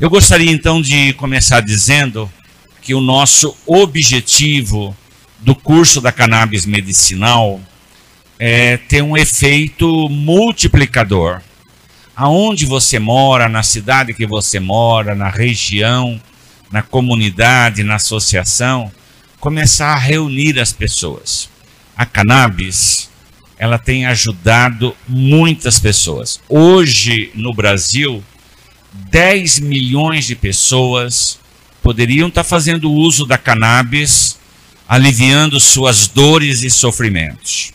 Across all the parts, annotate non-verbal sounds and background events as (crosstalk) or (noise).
Eu gostaria então de começar dizendo que o nosso objetivo do curso da cannabis medicinal é ter um efeito multiplicador. Aonde você mora, na cidade que você mora, na região, na comunidade, na associação, começar a reunir as pessoas. A cannabis, ela tem ajudado muitas pessoas. Hoje, no Brasil, 10 milhões de pessoas poderiam estar fazendo uso da cannabis, aliviando suas dores e sofrimentos.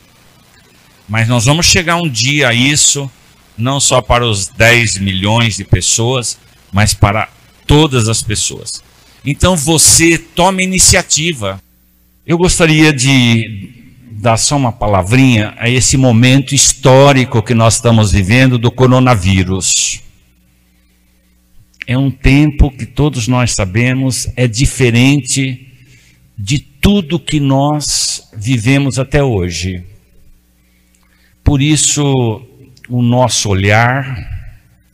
Mas nós vamos chegar um dia a isso, não só para os 10 milhões de pessoas, mas para todas as pessoas. Então você tome iniciativa. Eu gostaria de dar só uma palavrinha a esse momento histórico que nós estamos vivendo do coronavírus. É um tempo que todos nós sabemos é diferente de tudo que nós vivemos até hoje. Por isso, o nosso olhar,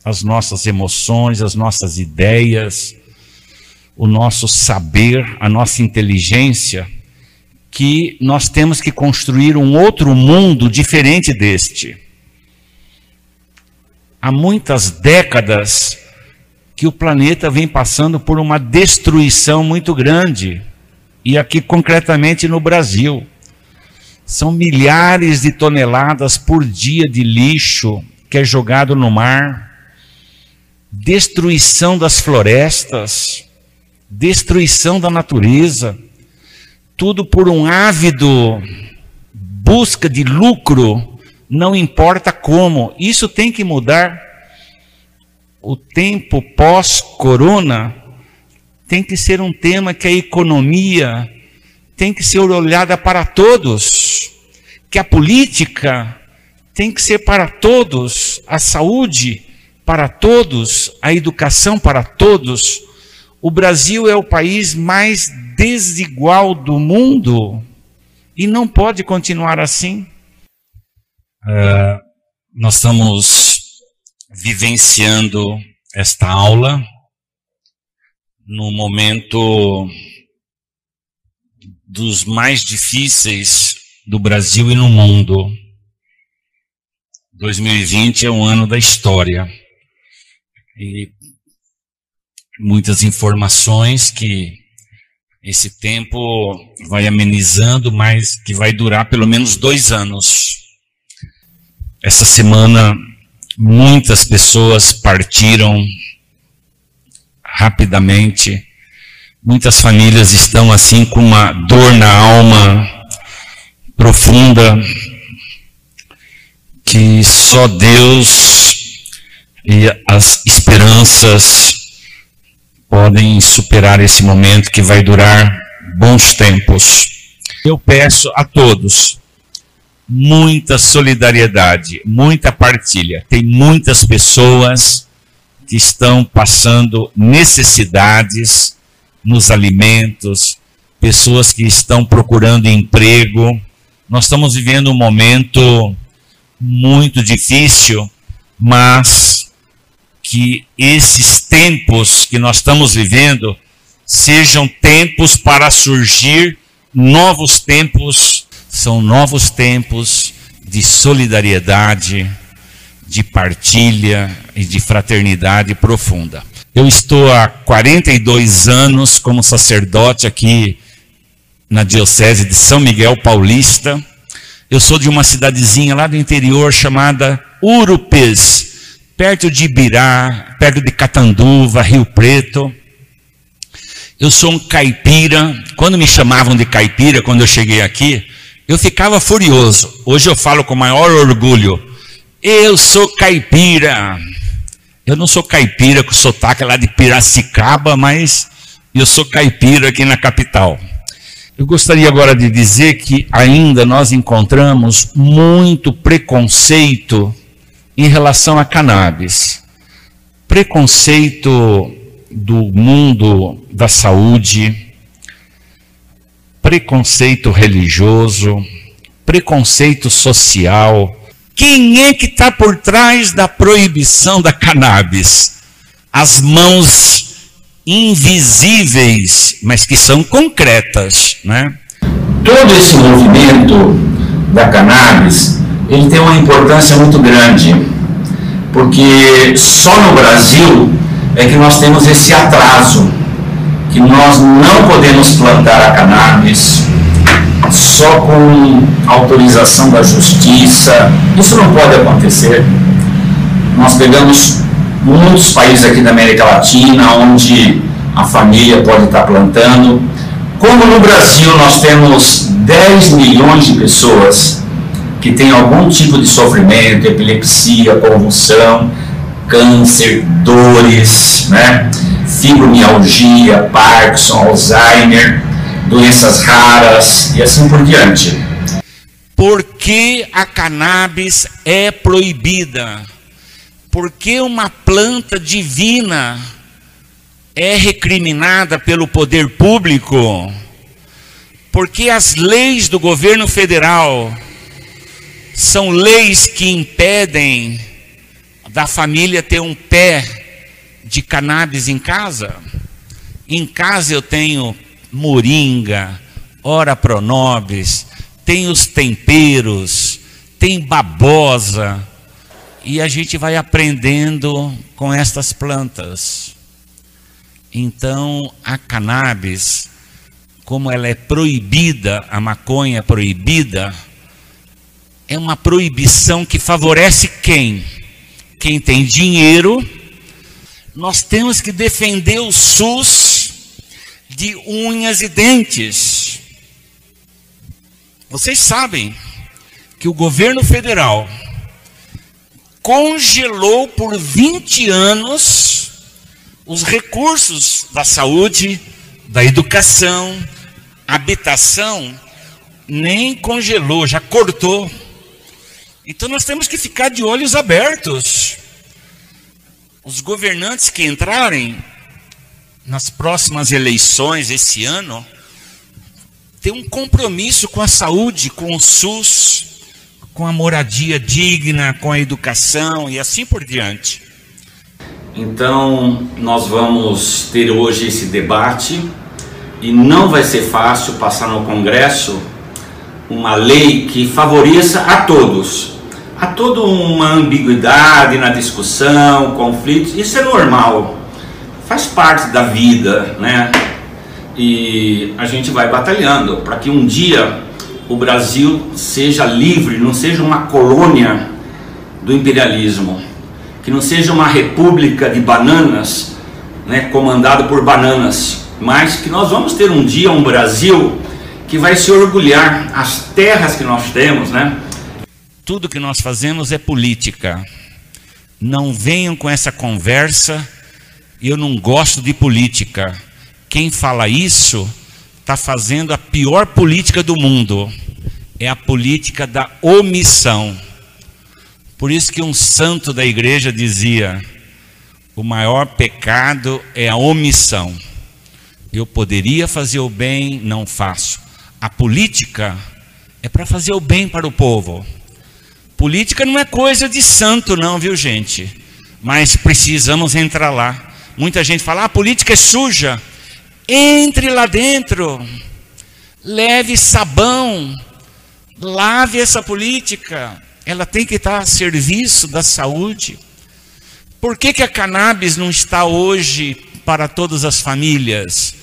as nossas emoções, as nossas ideias, o nosso saber, a nossa inteligência, que nós temos que construir um outro mundo diferente deste. Há muitas décadas que o planeta vem passando por uma destruição muito grande, e aqui concretamente no Brasil. São milhares de toneladas por dia de lixo que é jogado no mar, destruição das florestas, destruição da natureza, tudo por um ávido busca de lucro, não importa como. Isso tem que mudar. O tempo pós-corona tem que ser um tema que a economia tem que ser olhada para todos, que a política tem que ser para todos, a saúde para todos, a educação para todos o Brasil é o país mais desigual do mundo e não pode continuar assim. Uh, nós estamos vivenciando esta aula no momento dos mais difíceis do Brasil e no mundo. 2020 é um ano da história. E muitas informações que esse tempo vai amenizando, mas que vai durar pelo menos dois anos. Essa semana, muitas pessoas partiram rapidamente. Muitas famílias estão assim com uma dor na alma profunda que só Deus e as esperanças podem superar esse momento que vai durar bons tempos. Eu peço a todos muita solidariedade, muita partilha. Tem muitas pessoas que estão passando necessidades nos alimentos, pessoas que estão procurando emprego. Nós estamos vivendo um momento muito difícil, mas que esses tempos que nós estamos vivendo sejam tempos para surgir novos tempos, são novos tempos de solidariedade, de partilha e de fraternidade profunda. Eu estou há 42 anos como sacerdote aqui na Diocese de São Miguel Paulista. Eu sou de uma cidadezinha lá do interior chamada Urupês, perto de Ibirá, perto de Catanduva, Rio Preto. Eu sou um caipira. Quando me chamavam de caipira, quando eu cheguei aqui, eu ficava furioso. Hoje eu falo com maior orgulho. Eu sou caipira. Eu não sou caipira com sotaque lá de Piracicaba, mas eu sou caipira aqui na capital. Eu gostaria agora de dizer que ainda nós encontramos muito preconceito em relação a cannabis. Preconceito do mundo da saúde, preconceito religioso, preconceito social. Quem é que está por trás da proibição da cannabis? as mãos invisíveis, mas que são concretas, né? Todo esse movimento da cannabis, ele tem uma importância muito grande, porque só no Brasil é que nós temos esse atraso, que nós não podemos plantar a cannabis só com autorização da justiça. Isso não pode acontecer. Nós pegamos muitos países aqui da América Latina onde a família pode estar plantando. Como no Brasil nós temos 10 milhões de pessoas que têm algum tipo de sofrimento, epilepsia, convulsão, câncer, dores, né? fibromialgia, Parkinson, Alzheimer, doenças raras e assim por diante. Por que a cannabis é proibida? Por que uma planta divina é recriminada pelo poder público? Porque as leis do governo federal são leis que impedem da família ter um pé de cannabis em casa. Em casa eu tenho moringa, ora pronobis, tem os temperos, tem babosa, e a gente vai aprendendo com estas plantas. Então, a cannabis, como ela é proibida, a maconha é proibida, é uma proibição que favorece quem? Quem tem dinheiro. Nós temos que defender o SUS de unhas e dentes. Vocês sabem que o governo federal congelou por 20 anos os recursos da saúde, da educação, habitação, nem congelou, já cortou. Então nós temos que ficar de olhos abertos. Os governantes que entrarem nas próximas eleições esse ano, ter um compromisso com a saúde, com o SUS, com a moradia digna, com a educação e assim por diante. Então, nós vamos ter hoje esse debate e não vai ser fácil passar no Congresso uma lei que favoreça a todos. Há toda uma ambiguidade na discussão, conflitos, isso é normal faz parte da vida, né? E a gente vai batalhando para que um dia o Brasil seja livre, não seja uma colônia do imperialismo, que não seja uma república de bananas, né, comandado por bananas, mas que nós vamos ter um dia um Brasil que vai se orgulhar as terras que nós temos, né? Tudo que nós fazemos é política. Não venham com essa conversa eu não gosto de política. Quem fala isso está fazendo a pior política do mundo. É a política da omissão. Por isso que um santo da igreja dizia: o maior pecado é a omissão. Eu poderia fazer o bem, não faço. A política é para fazer o bem para o povo. Política não é coisa de santo, não, viu, gente? Mas precisamos entrar lá. Muita gente fala: ah, a política é suja. Entre lá dentro, leve sabão, lave essa política. Ela tem que estar a serviço da saúde. Por que, que a cannabis não está hoje para todas as famílias?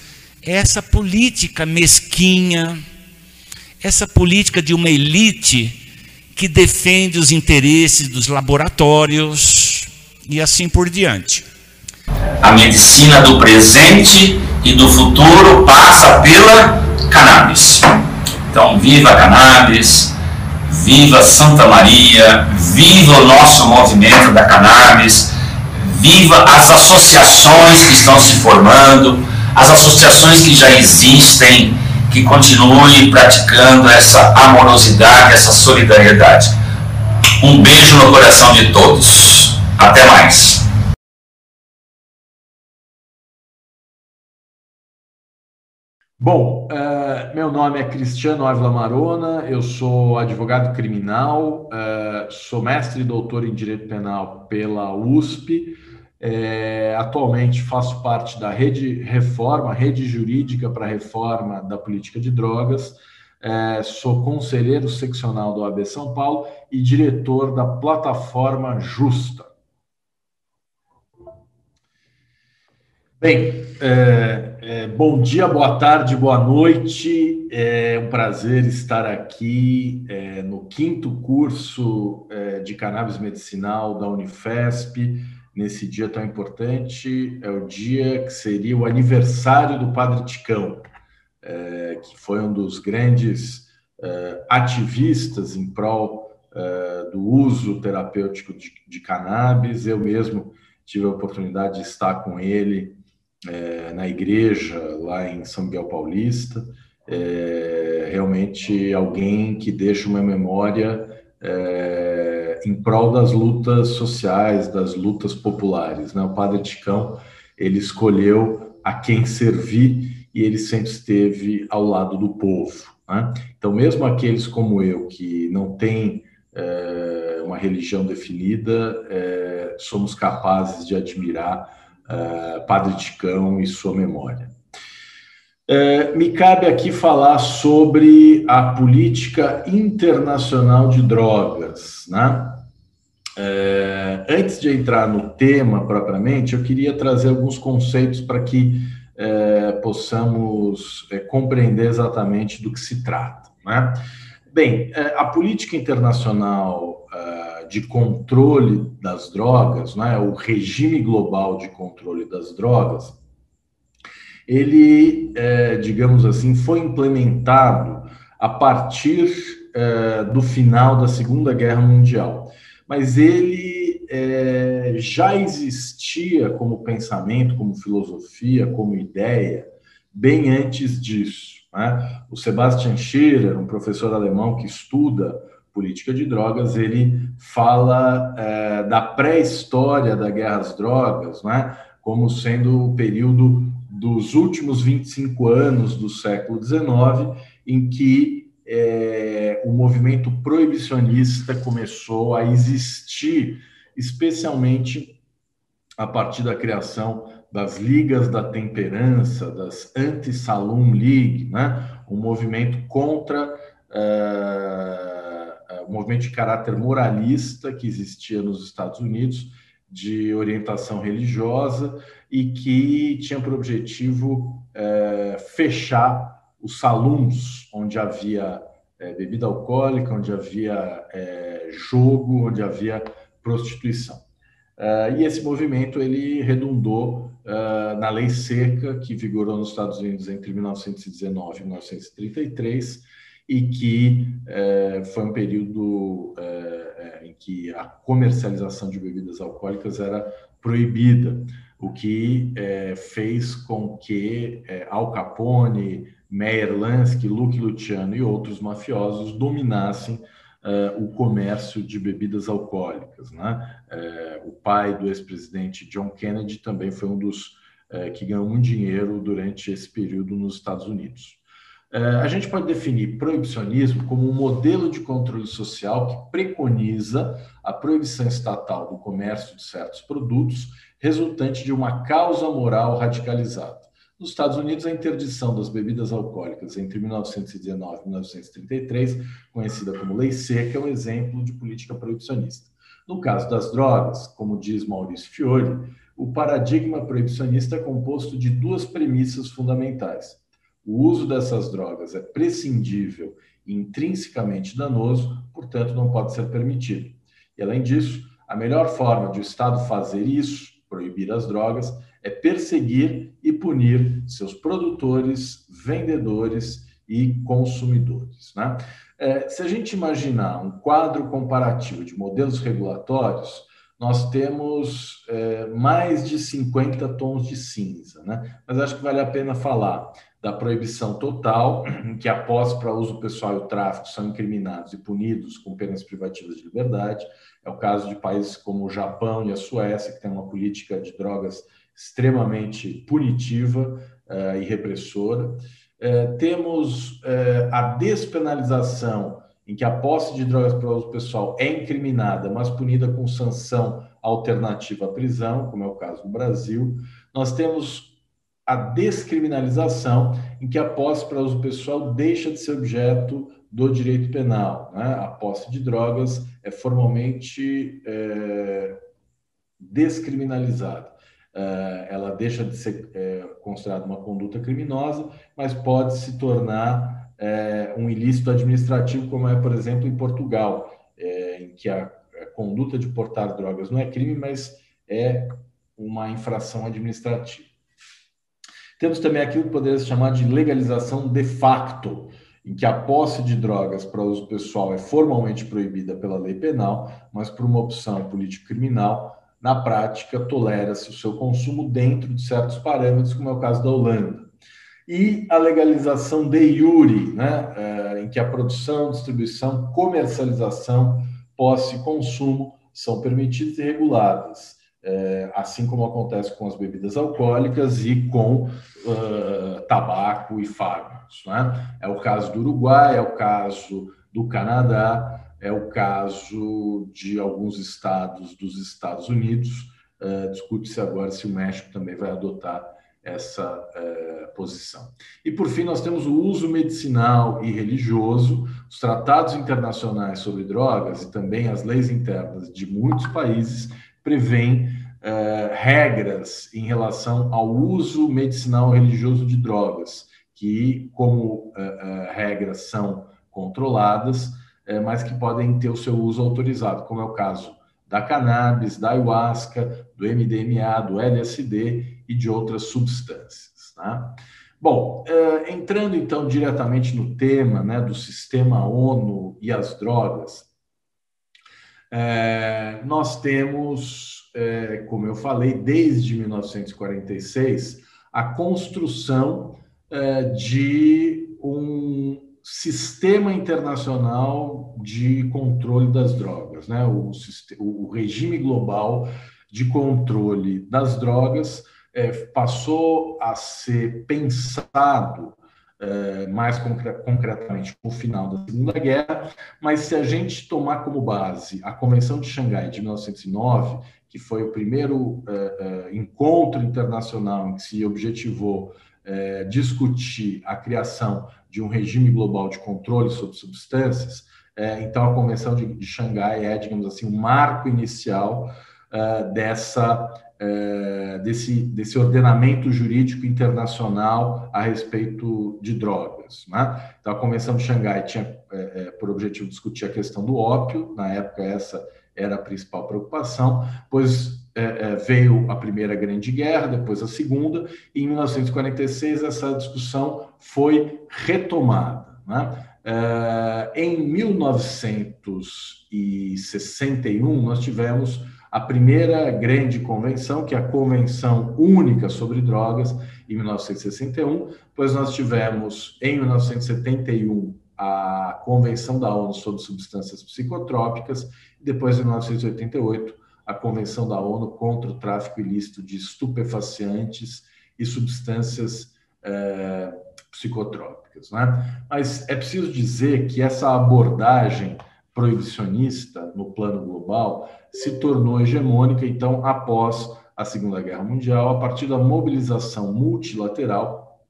Essa política mesquinha, essa política de uma elite que defende os interesses dos laboratórios e assim por diante. A medicina do presente e do futuro passa pela cannabis. Então, viva a cannabis, viva Santa Maria, viva o nosso movimento da cannabis, viva as associações que estão se formando, as associações que já existem, que continuem praticando essa amorosidade, essa solidariedade. Um beijo no coração de todos. Até mais. Bom, uh, meu nome é Cristiano Ávila Marona, eu sou advogado criminal, uh, sou mestre e doutor em Direito Penal pela USP, É, atualmente faço parte da Rede Reforma, Rede Jurídica para Reforma da Política de Drogas. É, sou conselheiro seccional do AB São Paulo e diretor da plataforma Justa. Bem, é, é, bom dia, boa tarde, boa noite. É um prazer estar aqui é, no quinto curso é, de cannabis medicinal da Unifesp. Nesse dia tão importante, é o dia que seria o aniversário do Padre Ticão, é, que foi um dos grandes é, ativistas em prol do uso terapêutico de, de cannabis. Eu mesmo tive a oportunidade de estar com ele é, na igreja lá em São Miguel Paulista, é, realmente alguém que deixa uma memória é, em prol das lutas sociais, das lutas populares. Né? O Padre Ticão ele escolheu a quem servir e ele sempre esteve ao lado do povo. Né? Então, mesmo aqueles como eu que não têm é, uma religião definida, é, somos capazes de admirar uh, Padre Ticão e sua memória. Me cabe aqui falar sobre a política internacional de drogas, né? Uh, antes de entrar no tema propriamente, eu queria trazer alguns conceitos para que uh, possamos compreender exatamente do que se trata. Né? Bem, a política internacional de controle das drogas, né, o regime global de controle das drogas, ele, é, digamos assim, foi implementado a partir é, do final da Segunda Guerra Mundial. Mas ele é, já existia como pensamento, como filosofia, como ideia, bem antes disso. Né? O Sebastian Schirer, um professor alemão que estuda política de drogas, ele fala é, da pré-história da guerra às drogas, né, como sendo o período dos últimos 25 anos do século XIX, em que é, o movimento proibicionista começou a existir, especialmente a partir da criação das ligas da temperança, das anti-saloon league, né? um movimento contra uh, o movimento de caráter moralista que existia nos Estados Unidos, de orientação religiosa, e que tinha por objetivo é, fechar os salões onde havia é, bebida alcoólica, onde havia é, jogo, onde havia prostituição. Uh, e esse movimento ele redundou uh, na lei seca que vigorou nos Estados Unidos entre 1919 e 1933 e que foi um período em que a comercialização de bebidas alcoólicas era proibida, o que fez com que Al Capone, Meyer Lansky, Luke Luciano e outros mafiosos dominassem é, o comércio de bebidas alcoólicas. Né? o pai do ex-presidente John Kennedy também foi um dos que ganhou muito dinheiro durante esse período nos Estados Unidos. A gente pode definir proibicionismo como um modelo de controle social que preconiza a proibição estatal do comércio de certos produtos, resultante de uma causa moral radicalizada. Nos Estados Unidos, a interdição das bebidas alcoólicas entre 1919 e 1933, conhecida como Lei Seca, é um exemplo de política proibicionista. No caso das drogas, como diz Maurício Fiore, o paradigma proibicionista é composto de duas premissas fundamentais o uso dessas drogas é prescindível e intrinsecamente danoso, portanto, não pode ser permitido. E, além disso, a melhor forma de o Estado fazer isso, proibir as drogas, é perseguir e punir seus produtores, vendedores e consumidores. Né? É, se a gente imaginar um quadro comparativo de modelos regulatórios, nós temos é, mais de 50 tons de cinza, né? Mas acho que vale a pena falar da proibição total, (clears throat) que a posse para uso pessoal e o tráfico são incriminados e punidos com penas privativas de liberdade. É o caso de países como o Japão e a Suécia, que têm uma política de drogas extremamente punitiva uh, e repressora. Uh, temos uh, a despenalização, em que a posse de drogas para uso pessoal é incriminada, mas punida com sanção alternativa à prisão, como é o caso do Brasil. Nós temos a descriminalização, em que a posse para uso pessoal deixa de ser objeto do direito penal. Né? A posse de drogas é formalmente é, descriminalizada. É, ela deixa de ser é, considerada uma conduta criminosa, mas pode se tornar é, um ilícito administrativo, como é, por exemplo, em Portugal, em que a, a conduta de portar drogas não é crime, mas é uma infração administrativa. Temos também aquilo que poderia se chamar de legalização de facto, em que a posse de drogas para uso pessoal é formalmente proibida pela lei penal, mas por uma opção político-criminal, na prática, tolera-se o seu consumo dentro de certos parâmetros, como é o caso da Holanda. E a legalização de iure, né, é, em que a produção, distribuição, comercialização, posse e consumo são permitidas e reguladas é, assim como acontece com as bebidas alcoólicas e com uh, tabaco e fármacos. Né? É o caso do Uruguai, é o caso do Canadá, é o caso de alguns estados dos Estados Unidos. Uh, Discute-se agora se o México também vai adotar essa uh, posição. E por fim, nós temos o uso medicinal e religioso, os tratados internacionais sobre drogas e também as leis internas de muitos países prevêem uh, regras em relação ao uso medicinal religioso de drogas, que, como regras, são controladas, mas que podem ter o seu uso autorizado, como é o caso da cannabis, da ayahuasca, do MDMA, do LSD e de outras substâncias. Tá? Bom, entrando então diretamente no tema né, do sistema ONU e as drogas, nós temos é, como eu falei, desde 1946, a construção é, de um sistema internacional de controle das drogas, né? o, o regime global de controle das drogas é, passou a ser pensado é, mais concretamente no final da Segunda Guerra, mas se a gente tomar como base a Convenção de Xangai de 1909, que foi o primeiro é, é, encontro internacional em que se objetivou é, discutir a criação de um regime global de controle sobre substâncias. É, então, a Convenção de, de, Xangai é, digamos assim, o um marco inicial é, dessa, é, desse, desse ordenamento jurídico internacional a respeito de drogas. Né? Então, a Convenção de Xangai tinha por objetivo discutir a questão do ópio, na época essa era a principal preocupação, pois é, é, veio a Primeira Grande Guerra, depois a Segunda, e em 1946 essa discussão foi retomada. Né? É, em 1961, nós tivemos a primeira grande convenção, que é a Convenção Única sobre Drogas, em 1961, pois nós tivemos em 1971 a Convenção da ONU sobre Substâncias Psicotrópicas depois, em 1988, a Convenção da ONU contra o tráfico ilícito de estupefacientes e substâncias é, psicotrópicas. Né? Mas é preciso dizer que essa abordagem proibicionista no plano global se tornou hegemônica, então, após a Segunda Guerra Mundial, a partir da mobilização multilateral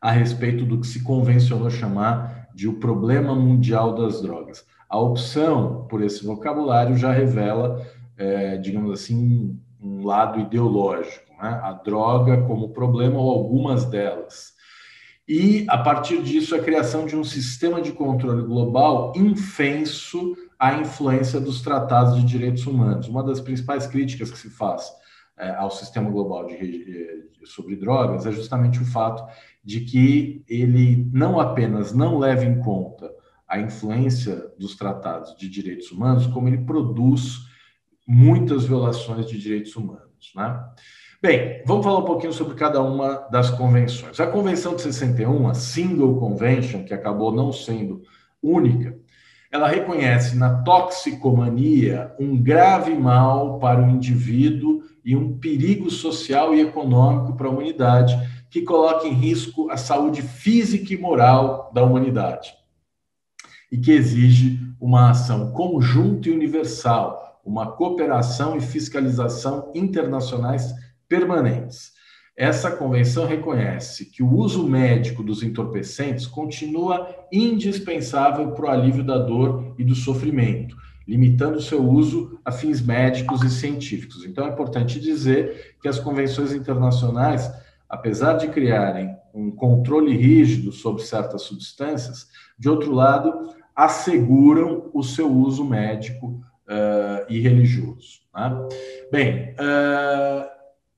a respeito do que se convencionou chamar de o problema mundial das drogas a opção por esse vocabulário já revela, é, digamos assim, um lado ideológico, né? a droga como problema ou algumas delas. E, a partir disso, a criação de um sistema de controle global infenso à influência dos tratados de direitos humanos. Uma das principais críticas que se faz é, ao sistema global de, de, sobre drogas é justamente o fato de que ele não apenas não leva em conta a influência dos tratados de direitos humanos, como ele produz muitas violações de direitos humanos. Né? Bem, vamos falar um pouquinho sobre cada uma das convenções. A Convenção de 61, a Single Convention, que acabou não sendo única, ela reconhece na toxicomania um grave mal para o indivíduo e um perigo social e econômico para a humanidade que coloca em risco a saúde física e moral da humanidade e que exige uma ação conjunta e universal, uma cooperação e fiscalização internacionais permanentes. Essa convenção reconhece que o uso médico dos entorpecentes continua indispensável para o alívio da dor e do sofrimento, limitando seu uso a fins médicos e científicos. Então, é importante dizer que as convenções internacionais, apesar de criarem um controle rígido sobre certas substâncias, de outro lado, asseguram o seu uso médico uh, e religioso. Né? Bem, uh,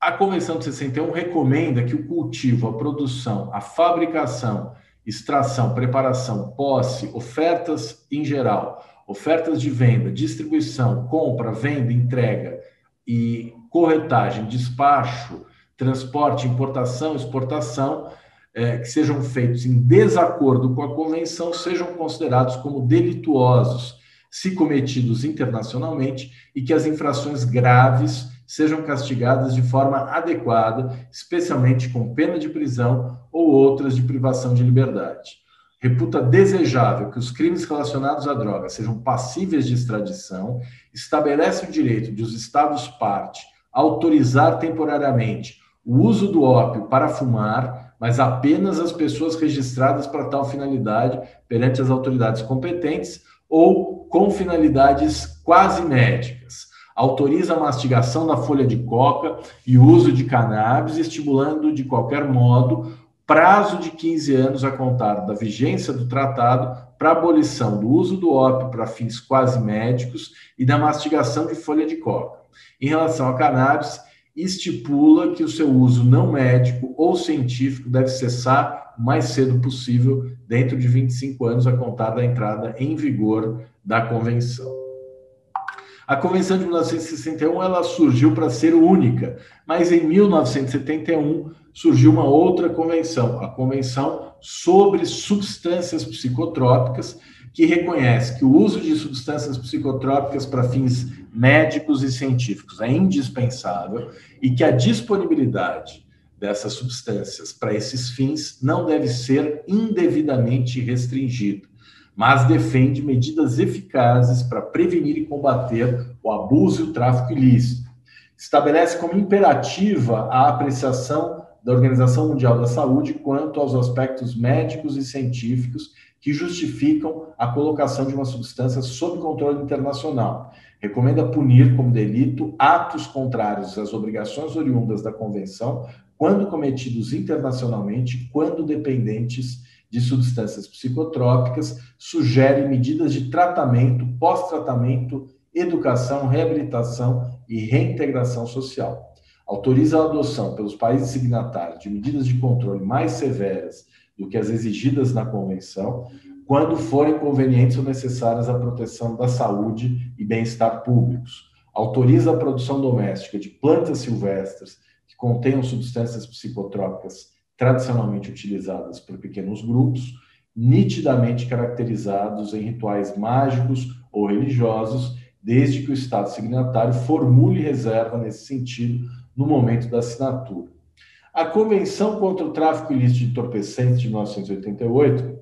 a Convenção de 61 recomenda que o cultivo, a produção, a fabricação, extração, preparação, posse, ofertas em geral, ofertas de venda, distribuição, compra, venda, entrega e corretagem, despacho, transporte, importação, exportação, é, que sejam feitos em desacordo com a convenção sejam considerados como delituosos se cometidos internacionalmente e que as infrações graves sejam castigadas de forma adequada, especialmente com pena de prisão ou outras de privação de liberdade. Reputa desejável que os crimes relacionados à droga sejam passíveis de extradição, estabelece o direito de os Estados-parte autorizar temporariamente o uso do ópio para fumar, mas apenas as pessoas registradas para tal finalidade perante as autoridades competentes ou com finalidades quase médicas autoriza a mastigação da folha de coca e o uso de cannabis, estimulando de qualquer modo prazo de 15 anos a contar da vigência do tratado para abolição do uso do ópio para fins quase médicos e da mastigação de folha de coca. Em relação a cannabis, estipula que o seu uso não médico ou científico deve cessar o mais cedo possível, dentro de 25 anos a contar da entrada em vigor da convenção. A Convenção de 1961 ela surgiu para ser única, mas em 1971 surgiu uma outra convenção, a Convenção sobre Substâncias Psicotrópicas, que reconhece que o uso de substâncias psicotrópicas para fins médicos e científicos é indispensável e que a disponibilidade dessas substâncias para esses fins não deve ser indevidamente restringida mas defende medidas eficazes para prevenir e combater o abuso e o tráfico ilícito. Estabelece como imperativa a apreciação da Organização Mundial da Saúde quanto aos aspectos médicos e científicos que justificam a colocação de uma substância sob controle internacional. Recomenda punir como delito atos contrários às obrigações oriundas da Convenção, quando cometidos internacionalmente, quando dependentes de substâncias psicotrópicas, sugere medidas de tratamento, pós-tratamento, educação, reabilitação e reintegração social. Autoriza a adoção pelos países signatários de medidas de controle mais severas do que as exigidas na Convenção, quando forem convenientes ou necessárias à proteção da saúde e bem-estar públicos. Autoriza a produção doméstica de plantas silvestres que contenham substâncias psicotrópicas tradicionalmente utilizadas por pequenos grupos, nitidamente caracterizados em rituais mágicos ou religiosos, desde que o Estado signatário formule reserva nesse sentido no momento da assinatura. A Convenção contra o Tráfico Ilícito de Entorpecentes de 1988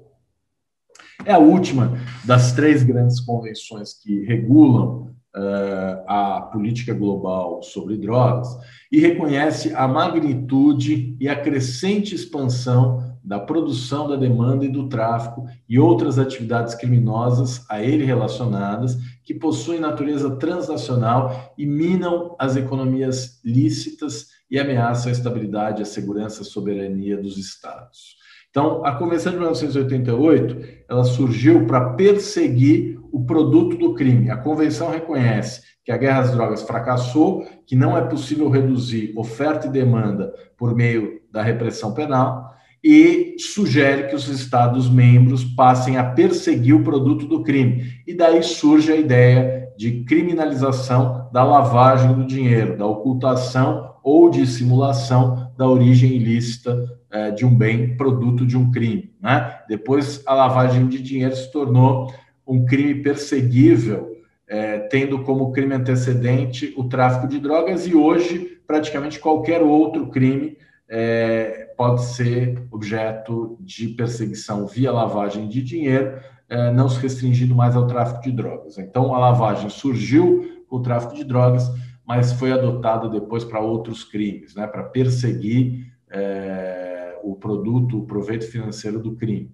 é a última das três grandes convenções que regulam uh, a política global sobre drogas e reconhece a magnitude e a crescente expansão da produção, da demanda e do tráfico e outras atividades criminosas a ele relacionadas que possuem natureza transnacional e minam as economias lícitas e ameaçam a estabilidade, a segurança e a soberania dos estados. Então, a Convenção de 1988, ela surgiu para perseguir o produto do crime. A convenção reconhece que a guerra às drogas fracassou, que não é possível reduzir oferta e demanda por meio da repressão penal e sugere que os Estados membros passem a perseguir o produto do crime. E daí surge a ideia de criminalização da lavagem do dinheiro, da ocultação ou dissimulação da origem ilícita eh, de um bem produto de um crime. Né? Depois, a lavagem de dinheiro se tornou um crime perseguível, é, tendo como crime antecedente o tráfico de drogas, e hoje praticamente qualquer outro crime é, pode ser objeto de perseguição via lavagem de dinheiro, é, não se restringindo mais ao tráfico de drogas. Então, a lavagem surgiu com o tráfico de drogas, mas foi adotada depois para outros crimes, né, para perseguir é, o produto, o proveito financeiro do crime.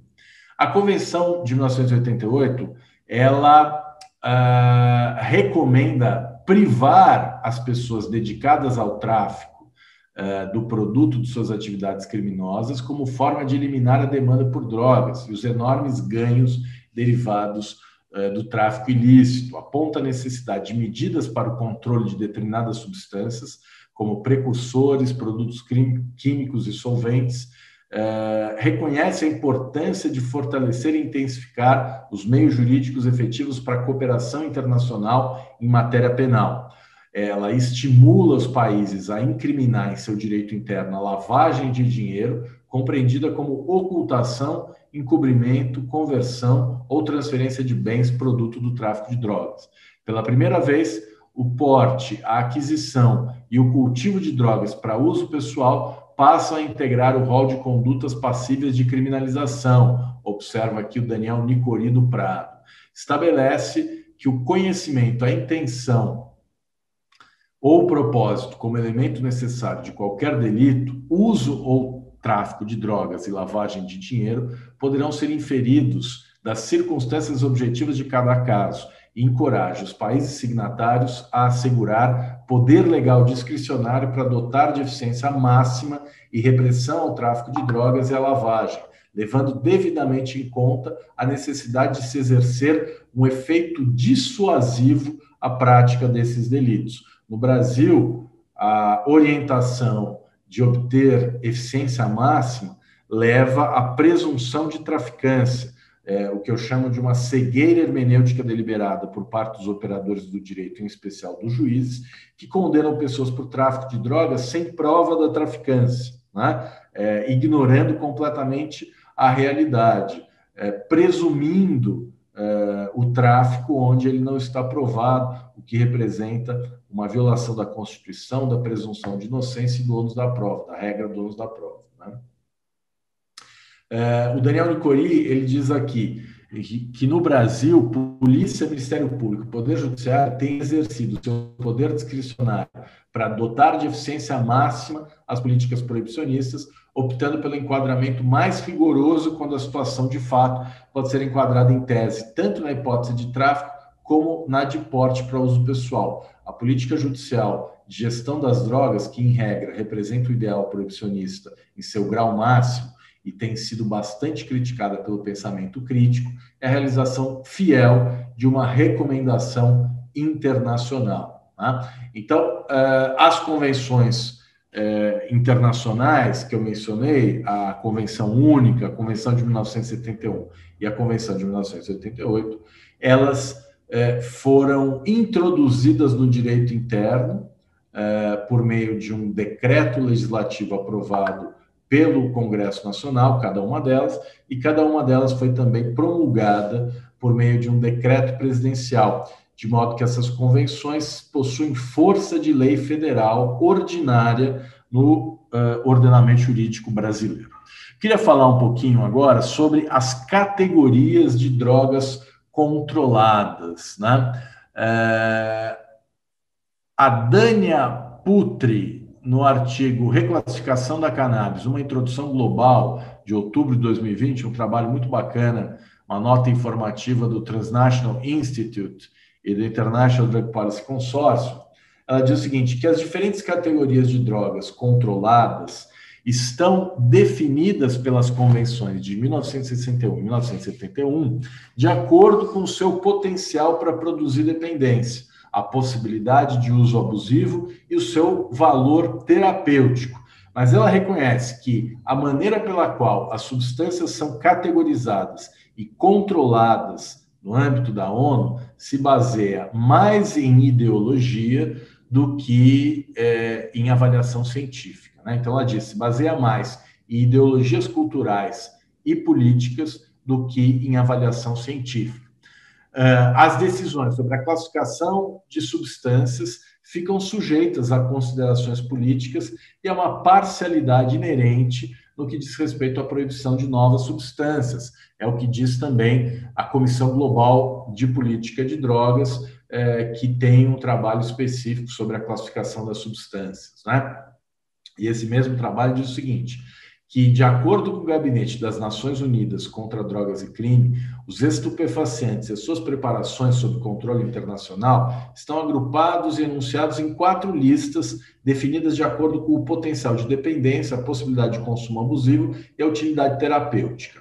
A Convenção de 1988, ela uh, recomenda privar as pessoas dedicadas ao tráfico uh, do produto de suas atividades criminosas como forma de eliminar a demanda por drogas e os enormes ganhos derivados do tráfico ilícito. Aponta a necessidade de medidas para o controle de determinadas substâncias, como precursores, produtos químicos e solventes, Uh, reconhece a importância de fortalecer e intensificar os meios jurídicos efetivos para a cooperação internacional em matéria penal. Ela estimula os países a incriminar em seu direito interno a lavagem de dinheiro, compreendida como ocultação, encobrimento, conversão ou transferência de bens produto do tráfico de drogas. Pela primeira vez, o porte, a aquisição e o cultivo de drogas para uso pessoal passam a integrar o rol de condutas passíveis de criminalização, observa aqui o Daniel Nicori do Prado. Estabelece que o conhecimento, a intenção ou propósito como elemento necessário de qualquer delito, uso ou tráfico de drogas e lavagem de dinheiro poderão ser inferidos das circunstâncias objetivas de cada caso e encoraja os países signatários a assegurar poder legal discricionário para dotar de eficiência máxima e repressão ao tráfico de drogas e à lavagem, levando devidamente em conta a necessidade de se exercer um efeito dissuasivo à prática desses delitos. No Brasil, a orientação de obter eficiência máxima leva à presunção de traficância, é, o que eu chamo de uma cegueira hermenêutica deliberada por parte dos operadores do direito, em especial dos juízes, que condenam pessoas por tráfico de drogas sem prova da traficância, né? é, ignorando completamente a realidade, é, presumindo é, o tráfico onde ele não está provado, o que representa uma violação da Constituição, da presunção de inocência e do ônus da prova, da regra do ônus da prova. Né? É, o Daniel Nicori, ele diz aqui que no Brasil, polícia, Ministério Público, Poder Judiciário têm exercido seu poder discricionário para dotar de eficiência máxima as políticas proibicionistas, optando pelo enquadramento mais rigoroso quando a situação de fato pode ser enquadrada em tese, tanto na hipótese de tráfico como na de porte para uso pessoal. A política judicial de gestão das drogas, que em regra representa o ideal proibicionista em seu grau máximo, e tem sido bastante criticada pelo pensamento crítico, é a realização fiel de uma recomendação internacional. Tá? Então, uh, as convenções uh, internacionais que eu mencionei, a Convenção Única, a Convenção de 1971 e a Convenção de 1988, elas uh, foram introduzidas no direito interno por meio de um decreto legislativo aprovado pelo Congresso Nacional, cada uma delas, e cada uma delas foi também promulgada por meio de um decreto presidencial, de modo que essas convenções possuem força de lei federal ordinária no uh, ordenamento jurídico brasileiro. Queria falar um pouquinho agora sobre as categorias de drogas controladas. Né? Uh, a Dânia Putri, no artigo Reclassificação da Cannabis, uma introdução global de outubro de 2020, um trabalho muito bacana, uma nota informativa do Transnational Institute e do International Drug Policy Consortium, ela diz o seguinte, que as diferentes categorias de drogas controladas estão definidas pelas convenções de 1961 e 1971 de acordo com o seu potencial para produzir dependência a possibilidade de uso abusivo e o seu valor terapêutico. Mas ela reconhece que a maneira pela qual as substâncias são categorizadas e controladas no âmbito da ONU se baseia mais em ideologia do que é, em avaliação científica. Né? Então, ela diz: se baseia mais em ideologias culturais e políticas do que em avaliação científica. Uh, as decisões sobre a classificação de substâncias ficam sujeitas a considerações políticas e a uma parcialidade inerente no que diz respeito à proibição de novas substâncias. É o que diz também a Comissão Global de Política de Drogas, é, que tem um trabalho específico sobre a classificação das substâncias. Né? E esse mesmo trabalho diz o seguinte: que, de acordo com o Gabinete das Nações Unidas contra Drogas e Crime, os estupefacientes e suas preparações sob controle internacional estão agrupados e enunciados em quatro listas definidas de acordo com o potencial de dependência, a possibilidade de consumo abusivo e a utilidade terapêutica.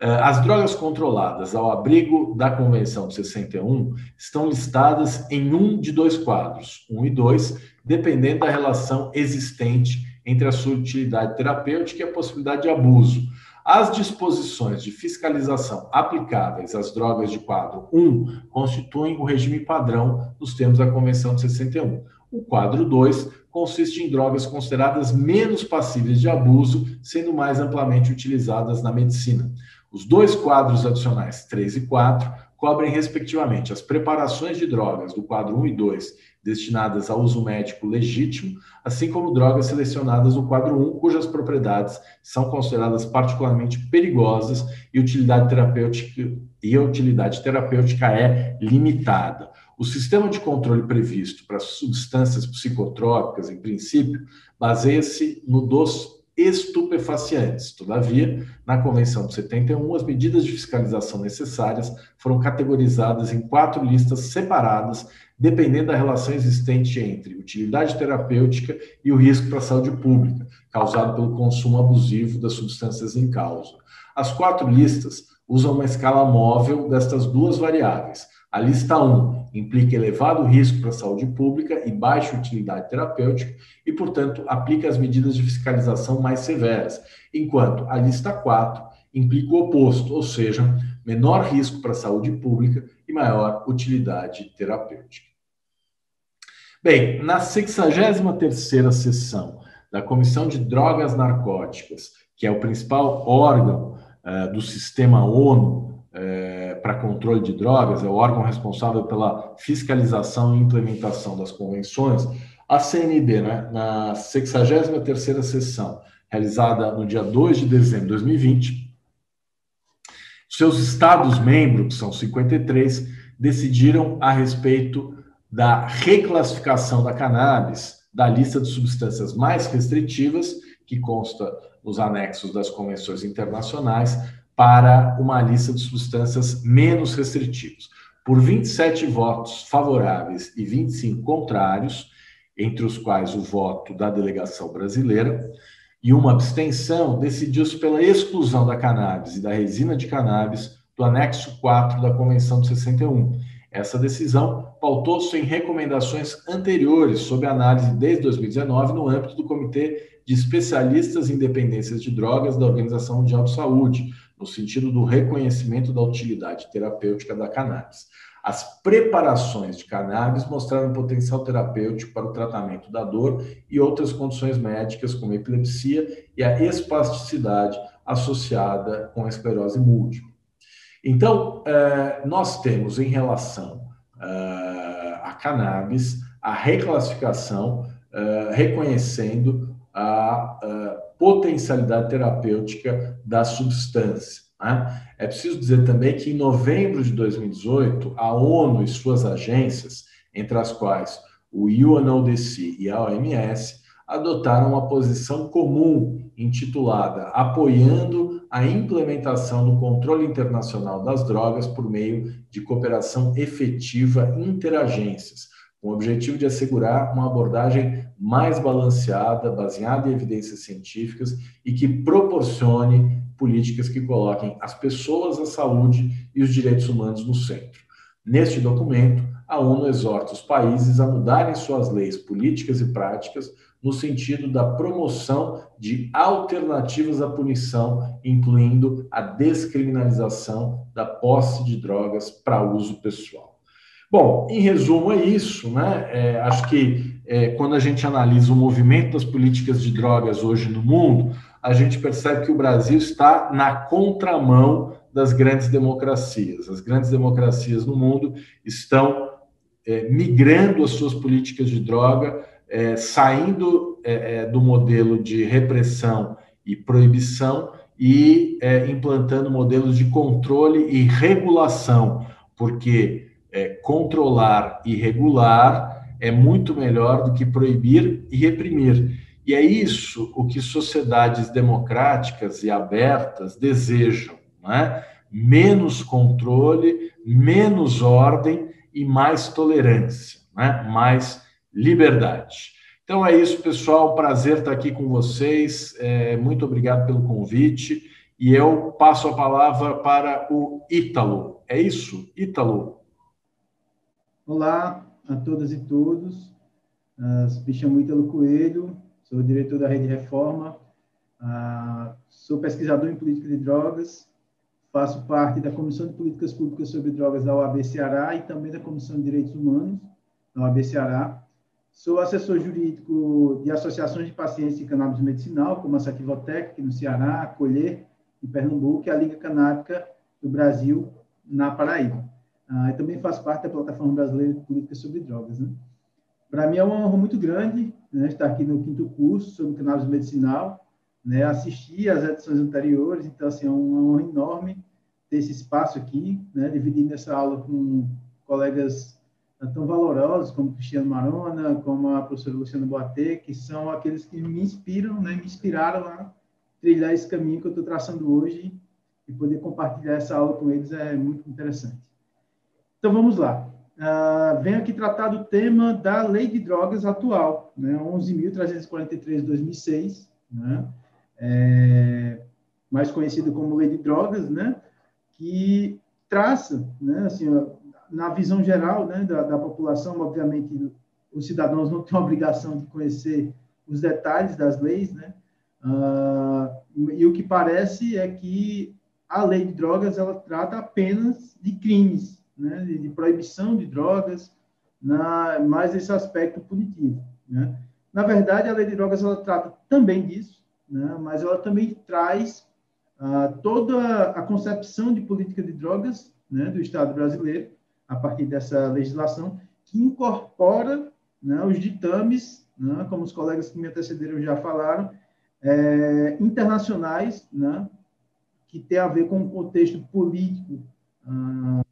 Eh, as drogas controladas ao abrigo da Convenção de 61 estão listadas em um de dois quadros, um e dois, dependendo da relação existente entre a sua utilidade terapêutica e a possibilidade de abuso. As disposições de fiscalização aplicáveis às drogas de quadro 1 constituem o regime padrão nos termos da Convenção de 61. O quadro 2 consiste em drogas consideradas menos passíveis de abuso, sendo mais amplamente utilizadas na medicina. Os dois quadros adicionais 3 e 4 cobrem, respectivamente, as preparações de drogas do quadro 1 e 2 destinadas a uso médico legítimo, assim como drogas selecionadas no quadro 1, cujas propriedades são consideradas particularmente perigosas e utilidade terapêutica e a utilidade terapêutica é limitada. O sistema de controle previsto para substâncias psicotrópicas, em princípio, baseia-se no dos estupefacientes. Todavia, na Convenção de 71, as medidas de fiscalização necessárias foram categorizadas em quatro listas separadas, dependendo da relação existente entre utilidade terapêutica e o risco para a saúde pública, causado pelo consumo abusivo das substâncias em causa. As quatro listas usam uma escala móvel destas duas variáveis. A lista 1 implica elevado risco para a saúde pública e baixa utilidade terapêutica e, portanto, aplica as medidas de fiscalização mais severas, enquanto a lista 4 implica o oposto, ou seja, menor risco para a saúde pública e maior utilidade terapêutica. Bem, na 63ª sessão da Comissão de Drogas Narcóticas, que é o principal órgão uh, do sistema ONU é, para controle de drogas, é o órgão responsável pela fiscalização e implementação das convenções, a CND, né, na 63ª sessão, realizada no dia 2 de dezembro de 2020, seus estados-membros, que são 53, decidiram a respeito da reclassificação da cannabis da lista de substâncias mais restritivas, que consta nos anexos das convenções internacionais, para uma lista de substâncias menos restritivas. Por 27 votos favoráveis e 25 contrários, entre os quais o voto da delegação brasileira, e uma abstenção, decidiu-se pela exclusão da cannabis e da resina de cannabis do anexo 4 da Convenção de 61. Essa decisão pautou-se em recomendações anteriores sob análise desde 2019 no âmbito do Comitê de Especialistas em Dependências de Drogas da Organização Mundial de Saúde, no sentido do reconhecimento da utilidade terapêutica da cannabis. As preparações de cannabis mostraram potencial terapêutico para o tratamento da dor e outras condições médicas, como epilepsia e a espasticidade associada com a esclerose múltipla. Então, eh, nós temos em relação eh, à cannabis a reclassificação eh, reconhecendo a potencialidade terapêutica da substância. Né? É preciso dizer também que em novembro de 2018, a ONU e suas agências, entre as quais o UNODC e a OMS, adotaram uma posição comum intitulada Apoiando a implementação do controle internacional das drogas por meio de cooperação efetiva interagências, com o objetivo de assegurar uma abordagem mais balanceada, baseada em evidências científicas e que proporcione políticas que coloquem as pessoas, a saúde e os direitos humanos no centro. Neste documento, a ONU exorta os países a mudarem suas leis políticas e práticas no sentido da promoção de alternativas à punição, incluindo a descriminalização da posse de drogas para uso pessoal. Bom, em resumo, é isso, né? É, acho que é, quando a gente analisa o movimento das políticas de drogas hoje no mundo, a gente percebe que o Brasil está na contramão das grandes democracias. As grandes democracias no mundo estão é, migrando as suas políticas de droga, é, saindo é, é, do modelo de repressão e proibição e implantando modelos de controle e regulação, porque é, controlar e regular é muito melhor do que proibir e reprimir. E é isso o que sociedades democráticas e abertas desejam, né? Menos controle, menos ordem e mais tolerância, né? mais liberdade. Então é isso, pessoal. Prazer estar aqui com vocês. É, muito obrigado pelo convite. E eu passo a palavra para o Ítalo. É isso, Ítalo? Olá a todas e todos. Uh, me chamo Ítalo Coelho, sou diretor da Rede Reforma, uh, sou pesquisador em política de drogas, faço parte da Comissão de Políticas Públicas sobre Drogas da OAB Ceará e também da Comissão de Direitos Humanos da OAB Ceará. Sou assessor jurídico de associações de pacientes de cannabis medicinal, como a Saquivotec, aqui no Ceará, a Colher, em Pernambuco, e a Liga Canábica do Brasil, na Paraíba. Ah, também faço parte da Plataforma Brasileira de Políticas sobre Drogas. Né? Para mim é uma honra muito grande né, estar aqui no quinto curso sobre cannabis medicinal, né, assistir às edições anteriores, então, assim, é uma honra enorme ter esse espaço aqui, né, dividindo essa aula com colegas tão valorosos como Cristiano Marona, como a professora Luciana Boatê, que são aqueles que me inspiram, né, me inspiraram a trilhar esse caminho que eu estou traçando hoje e poder compartilhar essa aula com eles é muito interessante. Então vamos lá. Uh, venho aqui tratar do tema da lei de drogas atual, né, 11.343 de 2006, né, é, mais conhecido como lei de drogas, né, que traça, né, assim, na visão geral né, da, da, população, obviamente, os cidadãos não têm a obrigação de conhecer os detalhes das leis, né? Uh, e o que parece é que a lei de drogas ela trata apenas de crimes, né? de, de proibição de drogas, na, mais esse aspecto punitivo. Né? Na verdade, a lei de drogas ela trata também disso, né? mas ela também traz uh, toda a concepção de política de drogas né, do Estado brasileiro, a partir dessa legislação, que incorpora né, os ditames, né, como os colegas que me antecederam já falaram, é, internacionais, né, que tem a ver com o contexto político ah,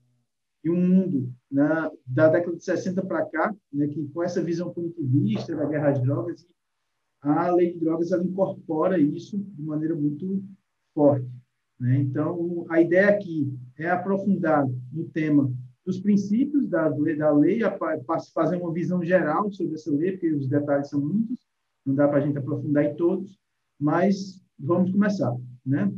e o mundo né, da década de 60 para cá, né, que com essa visão punitivista da guerra às drogas, a lei de drogas ela incorpora isso de maneira muito forte. Né? Então, a ideia aqui é aprofundar no tema dos princípios da lei, da lei fazer uma visão geral sobre essa lei, porque os detalhes são muitos, não dá para a gente aprofundar em todos, mas vamos começar, né?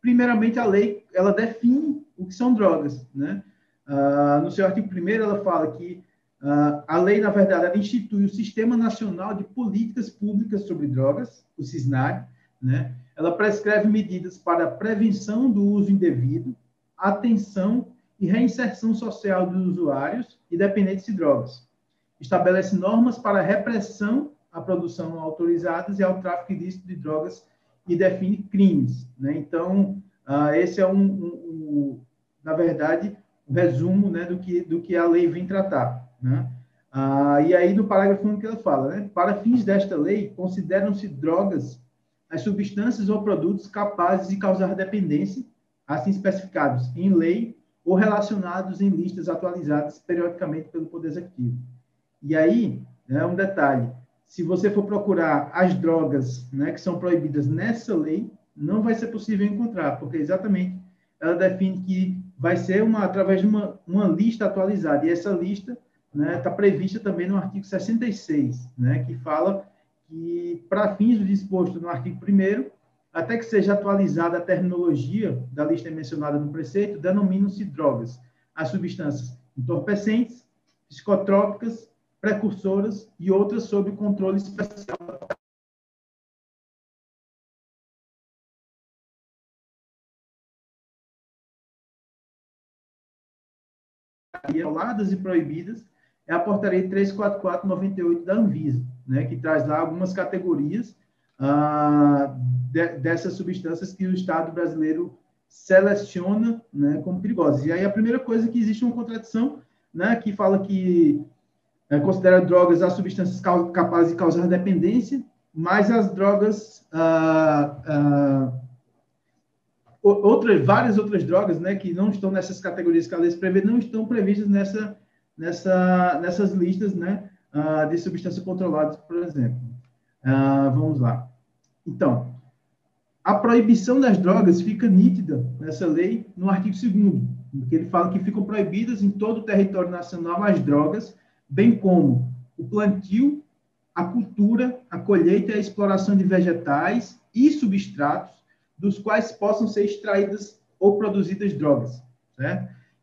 Primeiramente, a lei, ela define o que são drogas, né? Ah, no seu artigo 1 ela fala que ah, a lei, na verdade, ela institui o Sistema Nacional de Políticas Públicas sobre Drogas, o SISNAG, né? Ela prescreve medidas para a prevenção do uso indevido, atenção e reinserção social dos usuários e dependentes de drogas. Estabelece normas para repressão à produção autorizadas e ao tráfico ilícito de drogas e define crimes. Né? Então, uh, esse é um, um, um, na verdade, um resumo né, do, que, do que a lei vem tratar. Né? Uh, e aí, no parágrafo 1 que ela fala, né? para fins desta lei, consideram-se drogas as substâncias ou produtos capazes de causar dependência, assim especificados em lei ou relacionados em listas atualizadas periodicamente pelo Poder Executivo. E aí, né, um detalhe, se você for procurar as drogas né, que são proibidas nessa lei, não vai ser possível encontrar, porque exatamente ela define que vai ser uma através de uma, uma lista atualizada, e essa lista está né, tá prevista também no artigo 66, né, que fala que, para fins do disposto no artigo 1 até que seja atualizada a terminologia da lista mencionada no preceito, denominam-se drogas. As substâncias entorpecentes, psicotrópicas, precursoras e outras sob controle especial. Isoladas e proibidas é a portaria 344/98 da Anvisa, né, que traz lá algumas categorias ah, de, dessas substâncias que o Estado brasileiro seleciona né, como perigosas. E aí a primeira coisa é que existe uma contradição, né, que fala que é, considera drogas as substâncias capazes de causar dependência, mas as drogas ah, ah, outras, várias outras drogas, né, que não estão nessas categorias que a lei prevê, não estão previstas nessa, nessa, nessas listas, né, de substâncias controladas, por exemplo. Vamos lá. Então, a proibição das drogas fica nítida nessa lei no artigo 2 que ele fala que ficam proibidas em todo o território nacional as drogas, bem como o plantio, a cultura, a colheita e a exploração de vegetais e substratos dos quais possam ser extraídas ou produzidas drogas.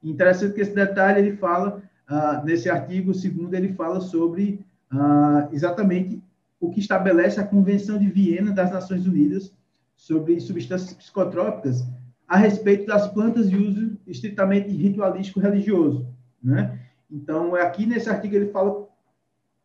Interessante que esse detalhe ele fala, uh, nesse artigo segundo, ele fala sobre uh, exatamente o que estabelece a Convenção de Viena das Nações Unidas sobre substâncias psicotrópicas a respeito das plantas de uso estritamente ritualístico religioso, né? Então, é aqui nesse artigo ele fala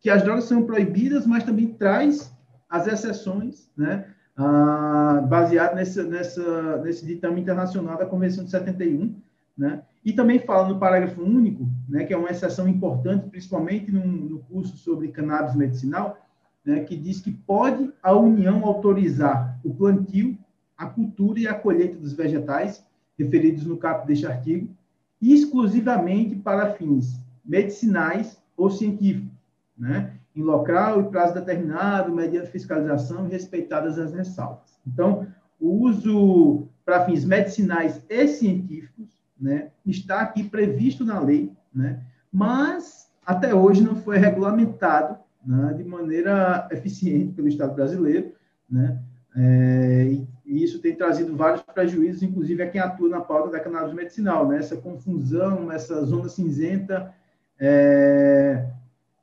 que as drogas são proibidas, mas também traz as exceções, né? ah, baseado nessa, nesse ditame internacional da Convenção de 71, né? E também fala no parágrafo único, né, que é uma exceção importante, principalmente no, no curso sobre cannabis medicinal, né, que diz que pode a União autorizar o plantio, a cultura e a colheita dos vegetais referidos no caput deste artigo, exclusivamente para fins medicinais ou científicos, né? em local e prazo determinado, mediante fiscalização e respeitadas as ressalvas. Então, o uso para fins medicinais e científicos né, está aqui previsto na lei, né, mas até hoje não foi regulamentado né, de maneira eficiente pelo Estado brasileiro, né, é, e, isso tem trazido vários prejuízos, inclusive a quem atua na pauta da cannabis medicinal, né, essa confusão, essa zona cinzenta, é,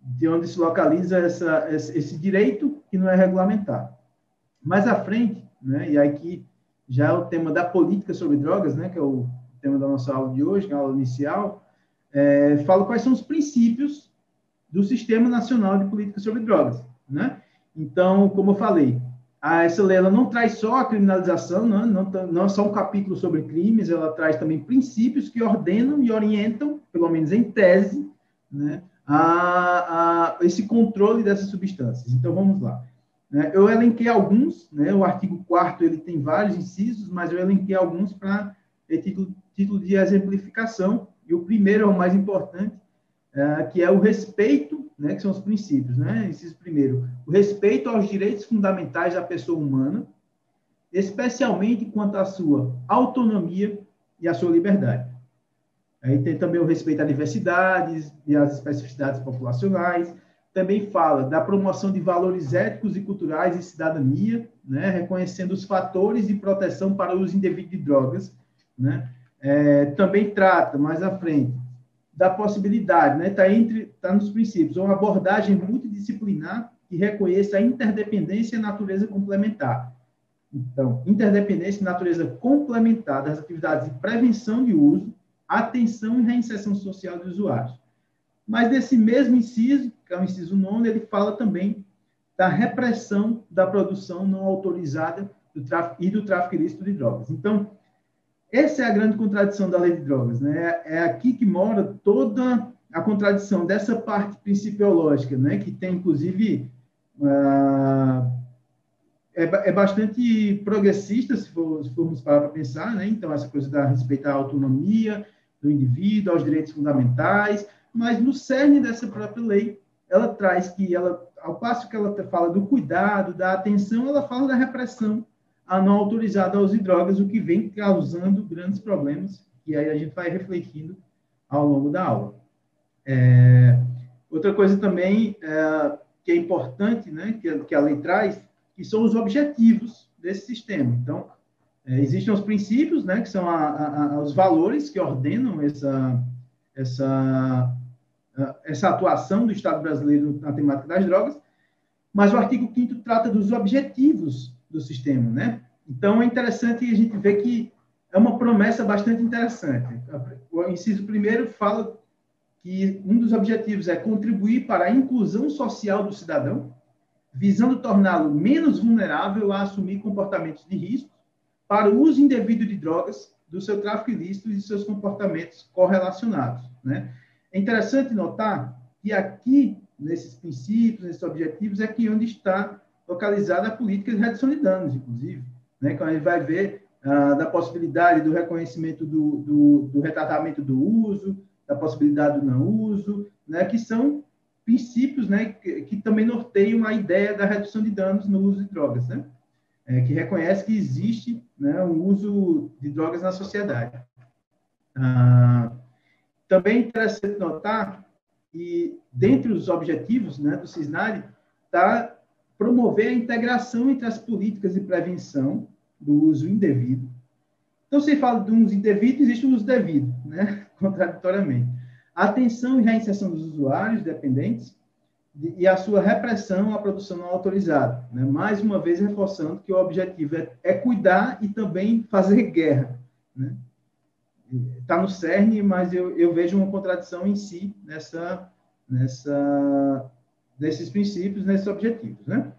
de onde se localiza essa, esse direito que não é regulamentado. Mais à frente, né, e aqui já é o tema da política sobre drogas, né, que é o tema da nossa aula de hoje, que é aula inicial, é, falo quais são os princípios do Sistema Nacional de Política sobre Drogas. Né? Então, como eu falei, a, essa lei ela não traz só a criminalização, não, não, não é só um capítulo sobre crimes, ela traz também princípios que ordenam e orientam, pelo menos em tese, né, a, a esse controle dessas substâncias. Então, vamos lá. Né? Eu elenquei alguns, né? o artigo 4 ele tem vários incisos, mas eu elenquei alguns para título, título de exemplificação, e o primeiro é o mais importante, é, que é o respeito, né, que são os princípios, né? Inciso primeiro, o respeito aos direitos fundamentais da pessoa humana, especialmente quanto à sua autonomia e à sua liberdade. Aí tem também o respeito à diversidade e às especificidades populacionais. Também fala da promoção de valores éticos e culturais e cidadania, né, reconhecendo os fatores de proteção para o uso indevido de drogas. Né. É, também trata, mais à frente, da possibilidade, está né, tá entre, tá nos princípios, uma abordagem multidisciplinar que reconheça a interdependência e a natureza complementar. Então, interdependência e natureza complementar das atividades de prevenção de uso, atenção e reinserção social de usuários. Mas nesse mesmo inciso, que é o inciso nono, ele fala também da repressão da produção não autorizada do tráfico, e do tráfico ilícito de drogas. Então, essa é a grande contradição da lei de drogas, né? É aqui que mora toda a contradição dessa parte principiológica, né? Que tem, inclusive, uh, é, é, bastante progressista, se, for, se formos parar para pensar, né? Então, essa coisa da respeitar a autonomia, do indivíduo, aos direitos fundamentais, mas no cerne dessa própria lei, ela traz que ela, ao passo que ela fala do cuidado, da atenção, ela fala da repressão a não autorizada uso de drogas, o que vem causando grandes problemas, e aí a gente vai refletindo ao longo da aula. É, outra coisa também é, que é importante, né, que, que a lei traz, que são os objetivos desse sistema. Então, é, existem os princípios, né, que são a, a, a, os valores que ordenam essa, essa, essa atuação do Estado brasileiro na temática das drogas, mas o artigo 5 trata dos objetivos do sistema, né? Então, é interessante a gente ver que é uma promessa bastante interessante. O inciso primeiro fala que um dos objetivos é contribuir para a inclusão social do cidadão, visando torná-lo menos vulnerável a assumir comportamentos de risco para o uso indevido de drogas, do seu tráfico ilícito e de seus comportamentos correlacionados. Né? É interessante notar que aqui, nesses princípios, nesses objetivos, é que onde está localizada a política de redução de danos, inclusive. Né? Quando a gente vai ver ah, da possibilidade do reconhecimento do, do, do retratamento do uso, da possibilidade do não uso, né, que são princípios né, que, que, também norteiam a ideia da redução de danos no uso de drogas, né, é, que reconhece que existe né, um uso de drogas na sociedade. Ah, também é interessante notar que, dentre os objetivos né, do CISNARE, está promover a integração entre as políticas de prevenção do uso indevido. Então, se fala de um uso indevido, existe um uso devido, né? (laughs) contraditoriamente atenção e reinserção dos usuários dependentes e a sua repressão à produção não autorizada. Né? Mais uma vez, reforçando que o objetivo é, é cuidar e também fazer guerra. Está né? Tá no cerne, mas eu, eu, vejo uma contradição em si nessa, nessa, nesses princípios, nesses objetivos. Né?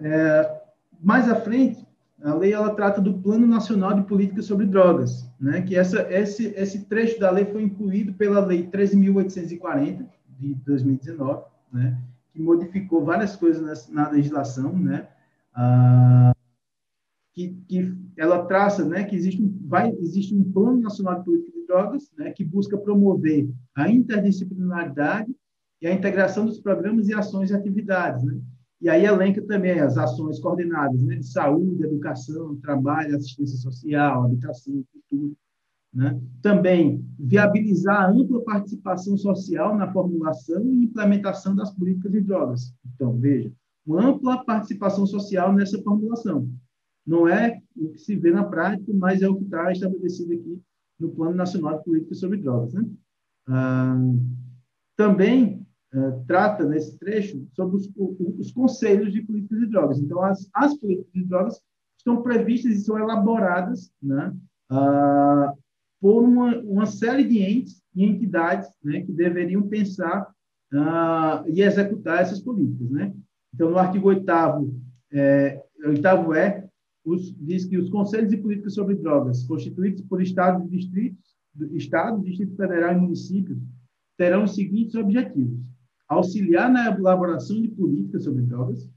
É, mais à frente, a lei ela trata do Plano Nacional de Política sobre Drogas, né? Que essa esse esse trecho da lei foi incluído pela Lei 13.840 de 2019, né? Que modificou várias coisas na, na legislação, né? Ah, que, que ela traça, né? Que existe vai existe um Plano Nacional de Política de Drogas, né? Que busca promover a interdisciplinaridade e a integração dos programas e ações e atividades, né? E aí elenca também as ações coordenadas né, de saúde, educação, trabalho, assistência social, habitação, cultura. Né? Também viabilizar a ampla participação social na formulação e implementação das políticas de drogas. Então, veja, uma ampla participação social nessa formulação. Não é o que se vê na prática, mas é o que está estabelecido aqui no Plano Nacional de Políticas sobre Drogas. Né? Ah, também eh, trata nesse trecho sobre os, os, conselhos de políticas de drogas. Então, as, as políticas de drogas estão previstas e são elaboradas né, uh, por uma, uma série de entes e entidades né, que deveriam pensar uh, e executar essas políticas. Né? Então, no artigo 8 é, 8 é, os, diz que os conselhos de políticas sobre drogas, constituídos por estados e distritos, Estado, Distrito Federal e municípios, terão os seguintes objetivos auxiliar na elaboração de políticas sobre drogas,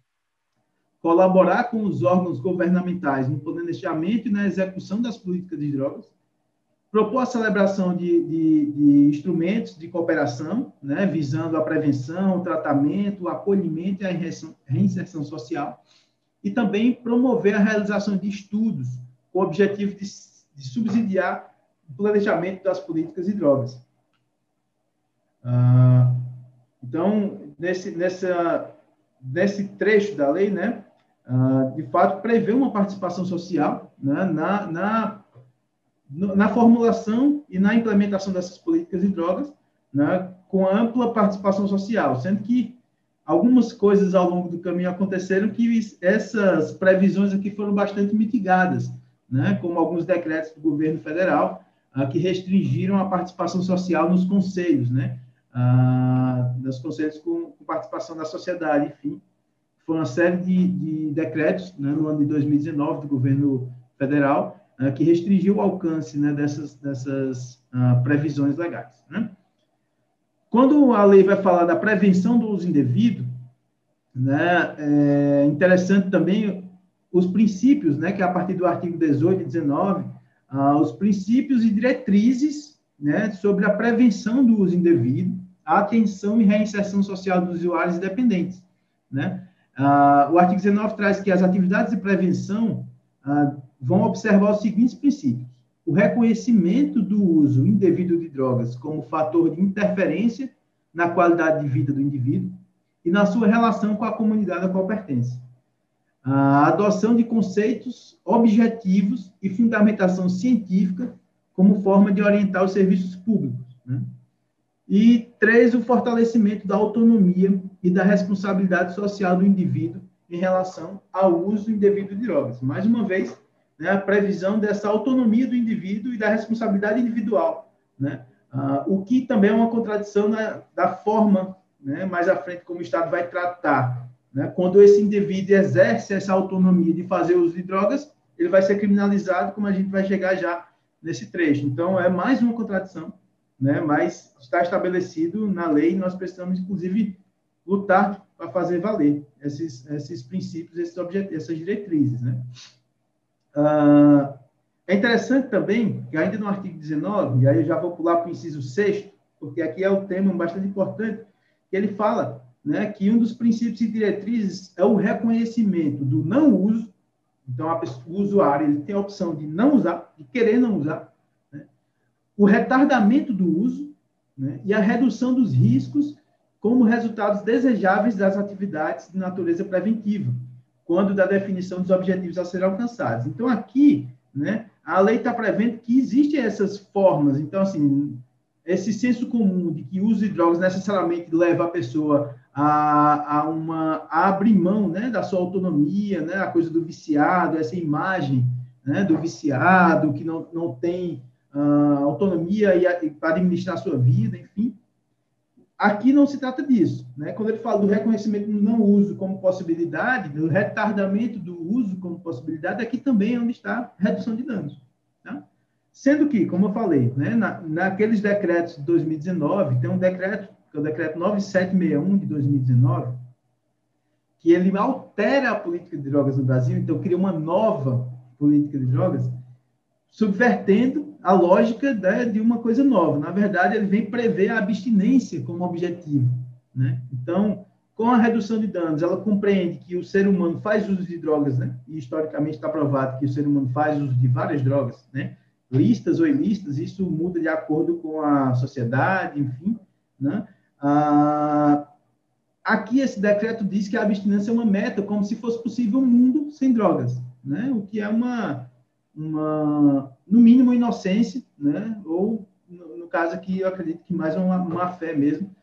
colaborar com os órgãos governamentais no planejamento e na execução das políticas de drogas, propor a celebração de, de, de instrumentos de cooperação, né, visando a prevenção, o tratamento, o acolhimento e a reinserção social, e também promover a realização de estudos com o objetivo de, de subsidiar o planejamento das políticas de drogas. Ah, então, nesse, nessa, nesse trecho da lei, né, uh, de fato, prevê uma participação social né, na, na, na formulação e na implementação dessas políticas de drogas, né, com ampla participação social, sendo que algumas coisas ao longo do caminho aconteceram que essas previsões aqui foram bastante mitigadas, né, como alguns decretos do governo federal uh, que restringiram a participação social nos conselhos, né, ah, dos conselhos com, com, participação da sociedade, enfim. Foi uma série de, de decretos né, no ano de 2019 do governo federal ah, que restringiu o alcance né, dessas, dessas ah, previsões legais. Né? Quando a lei vai falar da prevenção do uso indevido, né, é interessante também os princípios, né, que a partir do artigo 18 e 19, ah, os princípios e diretrizes né, sobre a prevenção do uso indevido, atenção e reinserção social dos usuários dependentes. Né? Ah, o artigo 19 traz que as atividades de prevenção ah, vão observar os seguintes princípios: o reconhecimento do uso indevido de drogas como fator de interferência na qualidade de vida do indivíduo e na sua relação com a comunidade a qual pertence. A adoção de conceitos objetivos e fundamentação científica como forma de orientar os serviços públicos. Né? E três, o fortalecimento da autonomia e da responsabilidade social do indivíduo em relação ao uso indevido de drogas. Mais uma vez, né, a previsão dessa autonomia do indivíduo e da responsabilidade individual, né? Ah, o que também é uma contradição na, da forma, né, mais à frente, como o Estado vai tratar. Né? Quando esse indivíduo exerce essa autonomia de fazer uso de drogas, ele vai ser criminalizado, como a gente vai chegar já nesse trecho. Então, é mais uma contradição, né? mas está estabelecido na lei e nós precisamos, inclusive, lutar para fazer valer esses, esses princípios, esses essas diretrizes. Né? Uh, é interessante também que ainda no artigo 19, e aí eu já vou pular para o inciso 6, porque aqui é um tema bastante importante, que ele fala né, que um dos princípios e diretrizes é o reconhecimento do não uso. Então, o usuário ele tem a opção de não usar, de querer não usar, o retardamento do uso né, e a redução dos riscos como resultados desejáveis das atividades de natureza preventiva, quando da definição dos objetivos a serem alcançados. Então, aqui, né, a lei está prevendo que existem essas formas. Então, assim, esse senso comum de que o uso de drogas necessariamente leva a pessoa a, a, uma, a abrir mão né, da sua autonomia, né, a coisa do viciado, essa imagem né, do viciado que não, não tem uh, autonomia para administrar a sua vida, enfim. Aqui não se trata disso. Né? Quando ele fala do reconhecimento do não uso como possibilidade, do retardamento do uso como possibilidade, aqui também é onde está redução de danos. Tá? Sendo que, como eu falei, né, na, naqueles decretos de 2019, tem um decreto, que é o decreto 9761 de 2019, que ele altera a política de drogas no Brasil, então cria uma nova política de drogas, subvertendo a lógica né, de uma coisa nova. Na verdade, ele vem prever a abstinência como objetivo. Né? Então, com a redução de danos, ela compreende que o ser humano faz uso de drogas, né? e historicamente está provado que o ser humano faz uso de várias drogas, né? listas ou ilícitas, isso muda de acordo com a sociedade, enfim. Né? Ah, aqui, esse decreto diz que a abstinência é uma meta, como se fosse possível um mundo sem drogas, né? o que é uma uma, no mínimo, inocência, né? ou, no, caso aqui, eu acredito que mais uma, uma fé mesmo,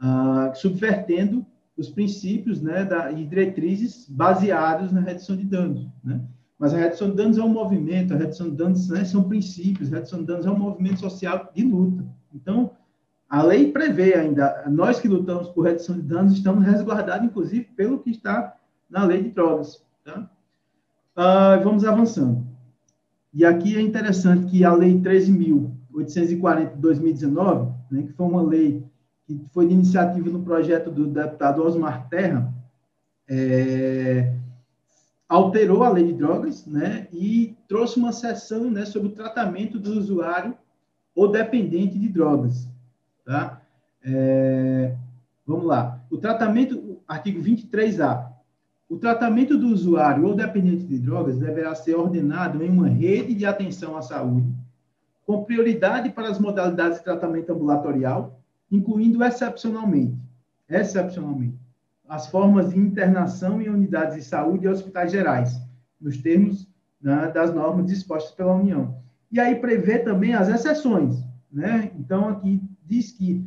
uh, subvertendo os princípios né, da, e diretrizes baseados na redução de danos. Né? Mas a redução de danos é um movimento, a redução de danos né, são princípios, a redução de danos é um movimento social de luta. Então, a lei prevê ainda, nós que lutamos por redução de danos estamos resguardados, inclusive, pelo que está na lei de drogas. Tá? Uh, vamos avançando. E aqui é interessante que a Lei 13.840 de 2019, né, que foi uma lei que foi de iniciativa no projeto do deputado Osmar Terra, é, alterou a lei de drogas né, e trouxe uma seção né, sobre o tratamento do usuário ou dependente de drogas. Tá? É, vamos lá. O tratamento, artigo 23A, o tratamento do usuário ou dependente de drogas deverá ser ordenado em uma rede de atenção à saúde, com prioridade para as modalidades de tratamento ambulatorial, incluindo excepcionalmente, excepcionalmente, as formas de internação em unidades de saúde e hospitais gerais, nos termos né, das normas dispostas pela União. E aí prevê também as exceções, né? Então aqui diz que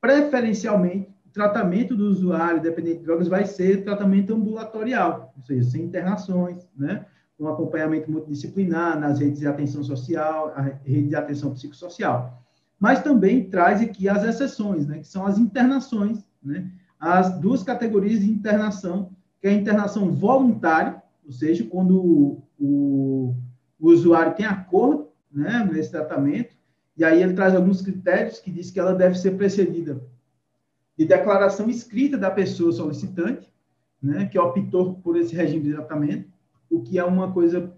preferencialmente tratamento do usuário dependente de drogas vai ser tratamento ambulatorial, ou seja, sem internações, né? com acompanhamento multidisciplinar nas redes de atenção social, a rede de atenção psicossocial. Mas também traz aqui as exceções, né? que são as internações, né? as duas categorias de internação, que é a internação voluntária, ou seja, quando o, o, o usuário tem acordo né, nesse tratamento, e aí ele traz alguns critérios que diz que ela deve ser precedida de declaração escrita da pessoa solicitante, né, que optou por esse regime de tratamento, o que é uma coisa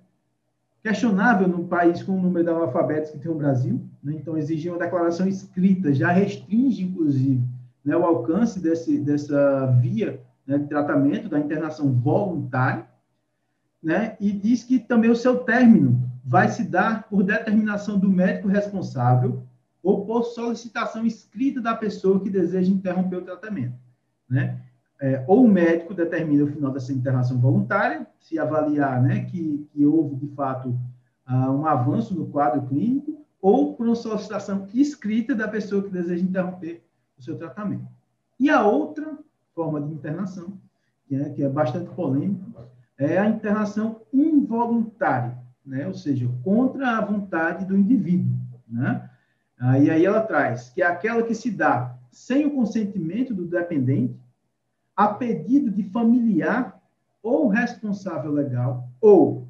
questionável num país com o número de analfabetos que tem o Brasil. Né? Então, exigir uma declaração escrita já restringe, inclusive, né, o alcance desse, dessa via né, de tratamento, da internação voluntária, né? e diz que também o seu término vai se dar por determinação do médico responsável ou por solicitação escrita da pessoa que deseja interromper o tratamento. Né? É, ou o médico determina o final dessa internação voluntária, se avaliar né, que, que houve, de fato, uh, um avanço no quadro clínico, ou por uma solicitação escrita da pessoa que deseja interromper o seu tratamento. E a outra forma de internação, que é, que é bastante polêmica, é a internação involuntária, né? ou seja, contra a vontade do indivíduo. Né? Ah, e aí ela traz que é aquela que se dá sem o consentimento do dependente, a pedido de familiar ou responsável legal, ou,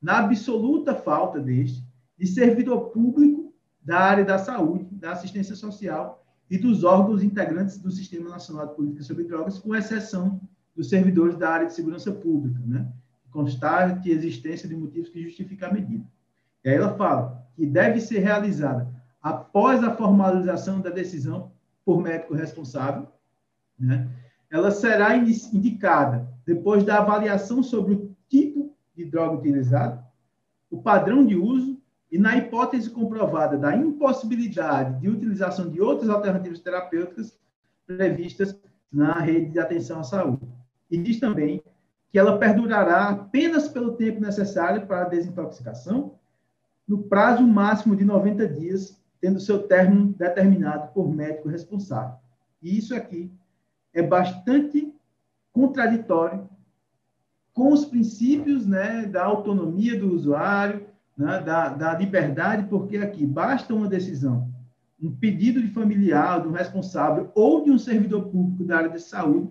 na absoluta falta deste, de servidor público da área da saúde, da assistência social e dos órgãos integrantes do Sistema Nacional de Política sobre Drogas, com exceção dos servidores da área de segurança pública, né? constate existência de motivos que justificam a medida. E aí ela fala que deve ser realizada após a formalização da decisão por médico responsável, né? ela será indicada depois da avaliação sobre o tipo de droga utilizada, o padrão de uso e na hipótese comprovada da impossibilidade de utilização de outras alternativas terapêuticas previstas na rede de atenção à saúde. E diz também que ela perdurará apenas pelo tempo necessário para a desintoxicação, no prazo máximo de 90 dias, tendo seu término determinado por médico responsável. E isso aqui é bastante contraditório com os princípios né, da autonomia do usuário, né, da, da liberdade, porque aqui basta uma decisão, um pedido de familiar, do responsável ou de um servidor público da área de saúde,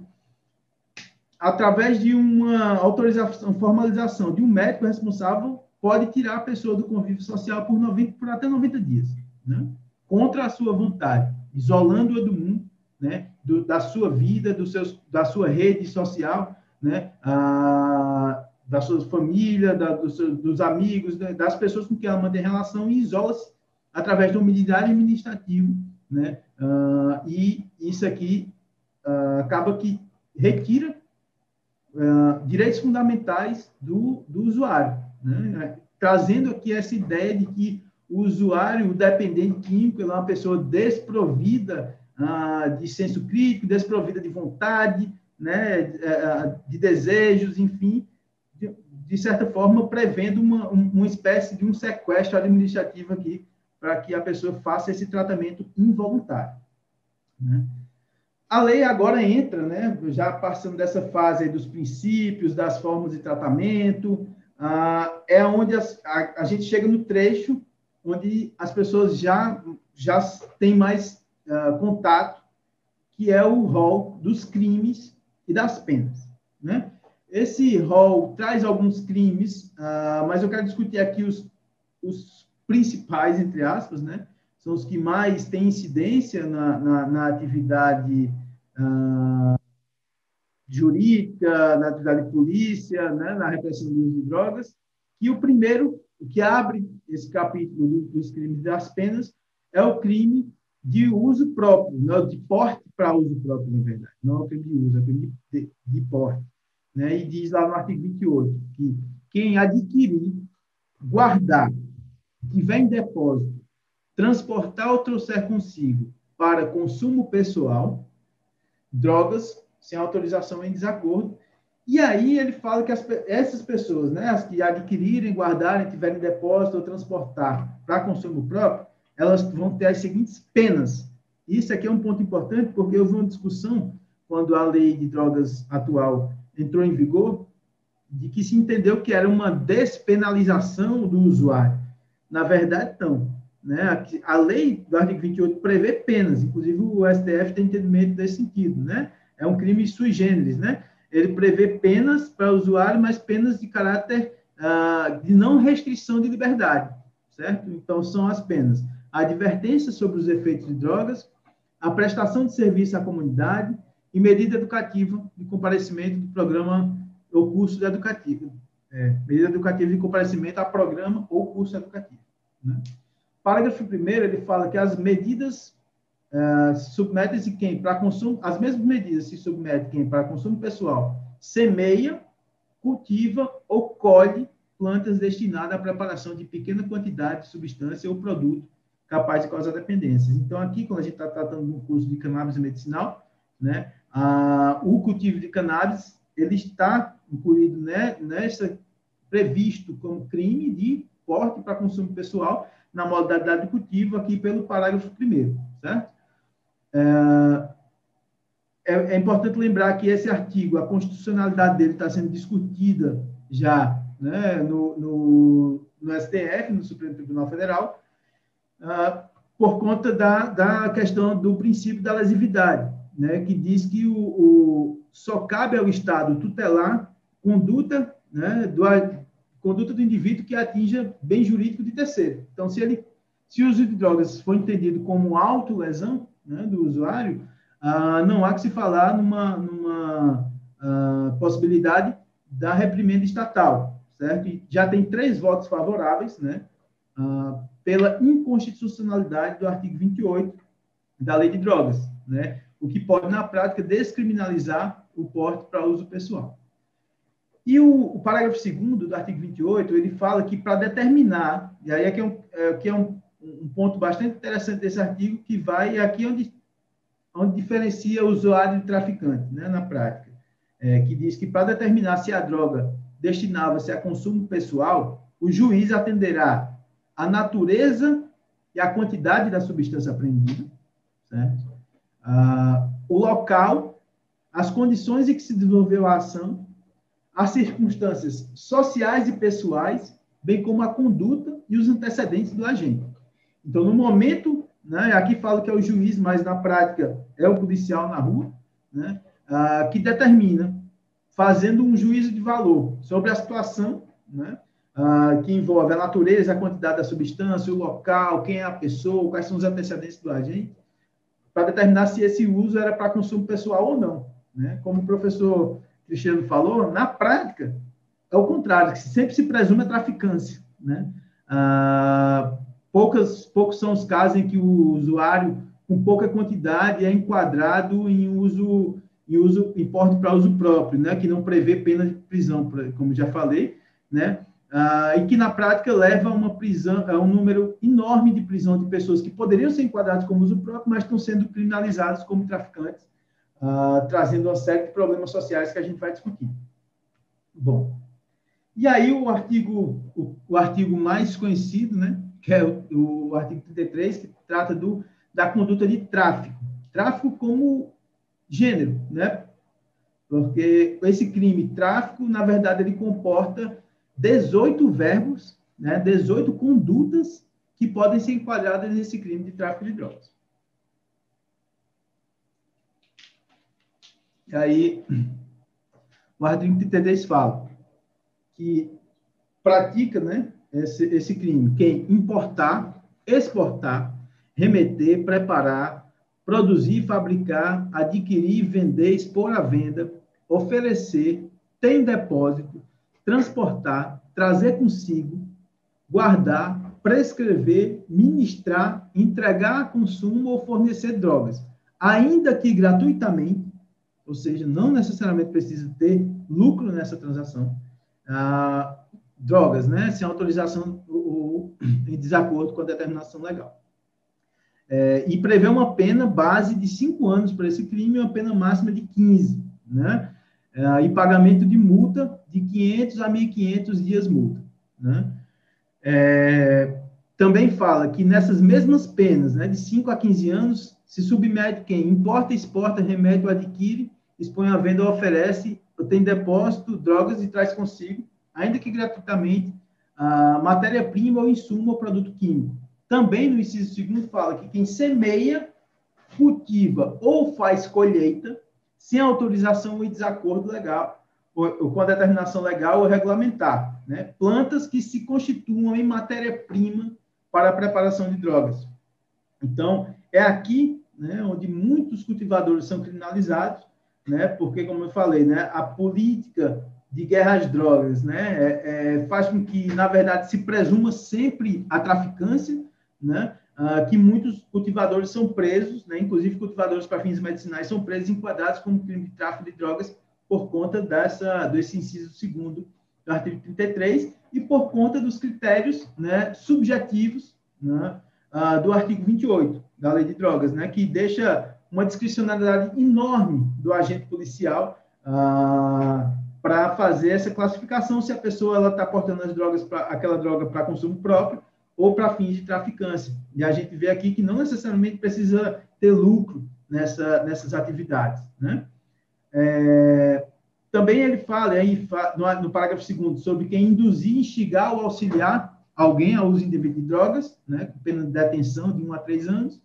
através de uma autorização, formalização de um médico responsável, pode tirar a pessoa do convívio social por, 90, por até 90 dias, né? contra a sua vontade, isolando-a do mundo, né? Do, da sua vida, do seus, da sua rede social, né? Ah, da sua família, da, dos, dos, amigos, né? das pessoas com quem ela mantém relação e isola-se através de uma medida administrativa, né? Ah, e isso aqui ah, acaba que retira ah, direitos fundamentais do, do usuário, né? trazendo aqui essa ideia de que o usuário, o dependente químico, é uma pessoa desprovida ah, de senso crítico, desprovida de vontade, né, eh, de desejos, enfim, de, certa forma prevendo uma, uma espécie de um sequestro administrativo aqui para que a pessoa faça esse tratamento involuntário. Né? A lei agora entra, né, já passando dessa fase dos princípios, das formas de tratamento, ah, é onde a, a, gente chega no trecho onde as pessoas já, já têm mais ah, contato, que é o rol dos crimes e das penas. Né? Esse rol traz alguns crimes, ah, mas eu quero discutir aqui os, os principais, entre aspas, né? são os que mais têm incidência na, na, na atividade uh, jurídica, na atividade de polícia, né, na repressão de drogas. E o primeiro, o que abre esse capítulo do, dos crimes das penas, é o crime de uso próprio, não de porte para uso próprio, na verdade. Não é o crime de uso, é o crime de, de, de porte. Né? E diz lá no artigo 28 que quem adquirir, guardar, tiver em depósito, transportar ou trouxer consigo para consumo pessoal, drogas sem autorização em desacordo. E aí ele fala que as, essas pessoas, né, as que adquirirem, guardarem, tiverem depósito ou transportar para consumo próprio, elas vão ter as seguintes penas. Isso aqui é um ponto importante porque houve uma discussão quando a lei de drogas atual entrou em vigor, de que se entendeu que era uma despenalização do usuário. Na verdade, não. Né? A lei do artigo 28 prevê penas, inclusive o STF tem entendimento desse sentido, né? É um crime sui generis, né? Ele prevê penas para o usuário, mas penas de caráter uh, de não restrição de liberdade, certo? Então, são as penas. A advertência sobre os efeitos de drogas, a prestação de serviço à comunidade e medida educativa de comparecimento do programa ou curso educativo. É, medida educativa de comparecimento a programa ou curso educativo. Né? Parágrafo 1 ele fala que as medidas uh, submetem-se quem para consumo, as mesmas medidas se submetem quem para consumo pessoal semeia, cultiva ou colhe plantas destinadas à preparação de pequena quantidade de substância ou produto capaz de causar dependências. Então, aqui, quando a gente está tratando de um curso de cannabis medicinal, né, a, o cultivo de cannabis, ele está incluído né, nessa, previsto como crime de porte para consumo pessoal, na modalidade de cultivo, aqui pelo parágrafo 1 certo? É, é, é, importante lembrar que esse artigo, a constitucionalidade dele está sendo discutida já né, no, no, no, STF, no Supremo Tribunal Federal, uh, por conta da, da questão do princípio da lesividade, né, que diz que o, o só cabe ao Estado tutelar conduta né, do, conduta do indivíduo que atinja bem jurídico de terceiro. Então, se ele, se o uso de drogas for entendido como autolesão né, do usuário, ah, não há que se falar numa, numa ah, possibilidade da reprimenda estatal, certo? Já tem três votos favoráveis, né? Ah, pela inconstitucionalidade do artigo 28 da Lei de Drogas, né? O que pode, na prática, descriminalizar o porte para uso pessoal. E o, o parágrafo 2 do artigo 28, ele fala que para determinar, e aí aqui é, um, é, aqui é um, um ponto bastante interessante desse artigo, que vai aqui onde, onde diferencia o usuário e traficante, né, na prática, é, que diz que para determinar se a droga destinava-se a consumo pessoal, o juiz atenderá a natureza e a quantidade da substância apreendida? Ah, o local, as condições em que se desenvolveu a ação, as circunstâncias sociais e pessoais, bem como a conduta e os antecedentes do agente. Então, no momento, né, aqui falo que é o juiz, mas na prática é o policial na rua, né, ah, que determina, fazendo um juízo de valor sobre a situação, né, ah, que envolve a natureza, a quantidade da substância, o local, quem é a pessoa, quais são os antecedentes do agente, para determinar se esse uso era para consumo pessoal ou não. Né? Como o professor Cristiano falou, na prática, é o contrário, que sempre se presume a traficância. Né? Ah, poucas, poucos são os casos em que o usuário, com pouca quantidade, é enquadrado em uso em uso em porte para uso próprio, né? que não prevê pena de prisão, como já falei, né? Ah, e que na prática leva a uma prisão, a um número enorme de prisão de pessoas que poderiam ser enquadradas como uso próprio, mas estão sendo criminalizadas como traficantes uh, trazendo uma série de problemas sociais que a gente vai discutir. Bom, e aí o artigo, o, o artigo mais conhecido, né, que é o, o, artigo 33, que trata do, da conduta de tráfico. Tráfico como gênero, né? Porque esse crime tráfico, na verdade, ele comporta 18 verbos, né, 18 condutas que podem ser enquadradas nesse crime de tráfico de drogas. E aí, o artigo 33 fala que pratica né, esse, esse crime quem importar, exportar, remeter, preparar, produzir, fabricar, adquirir, vender, expor à venda, oferecer, ter em depósito, transportar, trazer consigo, guardar, prescrever, ministrar, entregar a consumo ou fornecer drogas, ainda que gratuitamente, ou seja, não necessariamente precisa ter lucro nessa transação. Ah, drogas, né? Sem autorização ou, em desacordo com a determinação legal. É, e prevê uma pena base de cinco anos para esse crime e uma pena máxima de 15, né? É, e pagamento de multa de 500 a 1.500 dias multa, né? É, também fala que nessas mesmas penas, né, de 5 a 15 anos, se submete quem importa, exporta, remete ou adquire expõe à venda ou oferece, tem depósito, drogas e traz consigo, ainda que gratuitamente, a matéria-prima ou insumo ou produto químico. Também no inciso segundo fala que quem semeia, cultiva ou faz colheita sem autorização e desacordo legal, ou, ou com a determinação legal ou regulamentar, né? plantas que se constituam em matéria-prima para a preparação de drogas. Então, é aqui né, onde muitos cultivadores são criminalizados, né? Porque, como eu falei, né, a política de guerra às drogas, né, é, é, faz com que, na verdade, se presuma sempre a traficância, né? Ah, que muitos cultivadores são presos, né, inclusive cultivadores para fins medicinais são presos enquadrados como crime de tráfico de drogas por conta dessa desse inciso segundo do artigo 33 e por conta dos critérios, né, subjetivos, né, ah, do artigo 28 da Lei de Drogas, né, que deixa uma discricionalidade enorme do agente policial ah, para fazer essa classificação se a pessoa está portando as drogas pra, aquela droga para consumo próprio ou para fins de traficância. E a gente vê aqui que não necessariamente precisa ter lucro nessa, nessas atividades. Né? É, também ele fala aí, no, no parágrafo 2 sobre quem induzir, instigar ou auxiliar alguém ao uso indevido de drogas, né, com pena de detenção de 1 a 3 anos,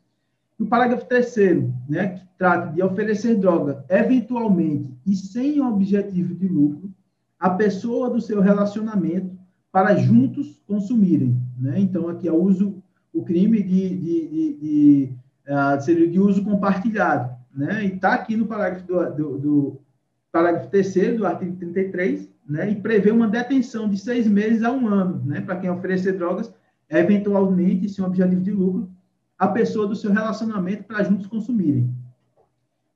no parágrafo terceiro, né, que trata de oferecer droga eventualmente e sem objetivo de lucro à pessoa do seu relacionamento para juntos consumirem. Né? Então, aqui é o uso, o crime de, de, de, de, uh, seria de uso compartilhado. Né? E está aqui no parágrafo do, do, do parágrafo terceiro do artigo 33, né, e prevê uma detenção de seis meses a um ano, né, para quem oferecer drogas, eventualmente, sem objetivo de lucro, a pessoa do seu relacionamento para juntos consumirem.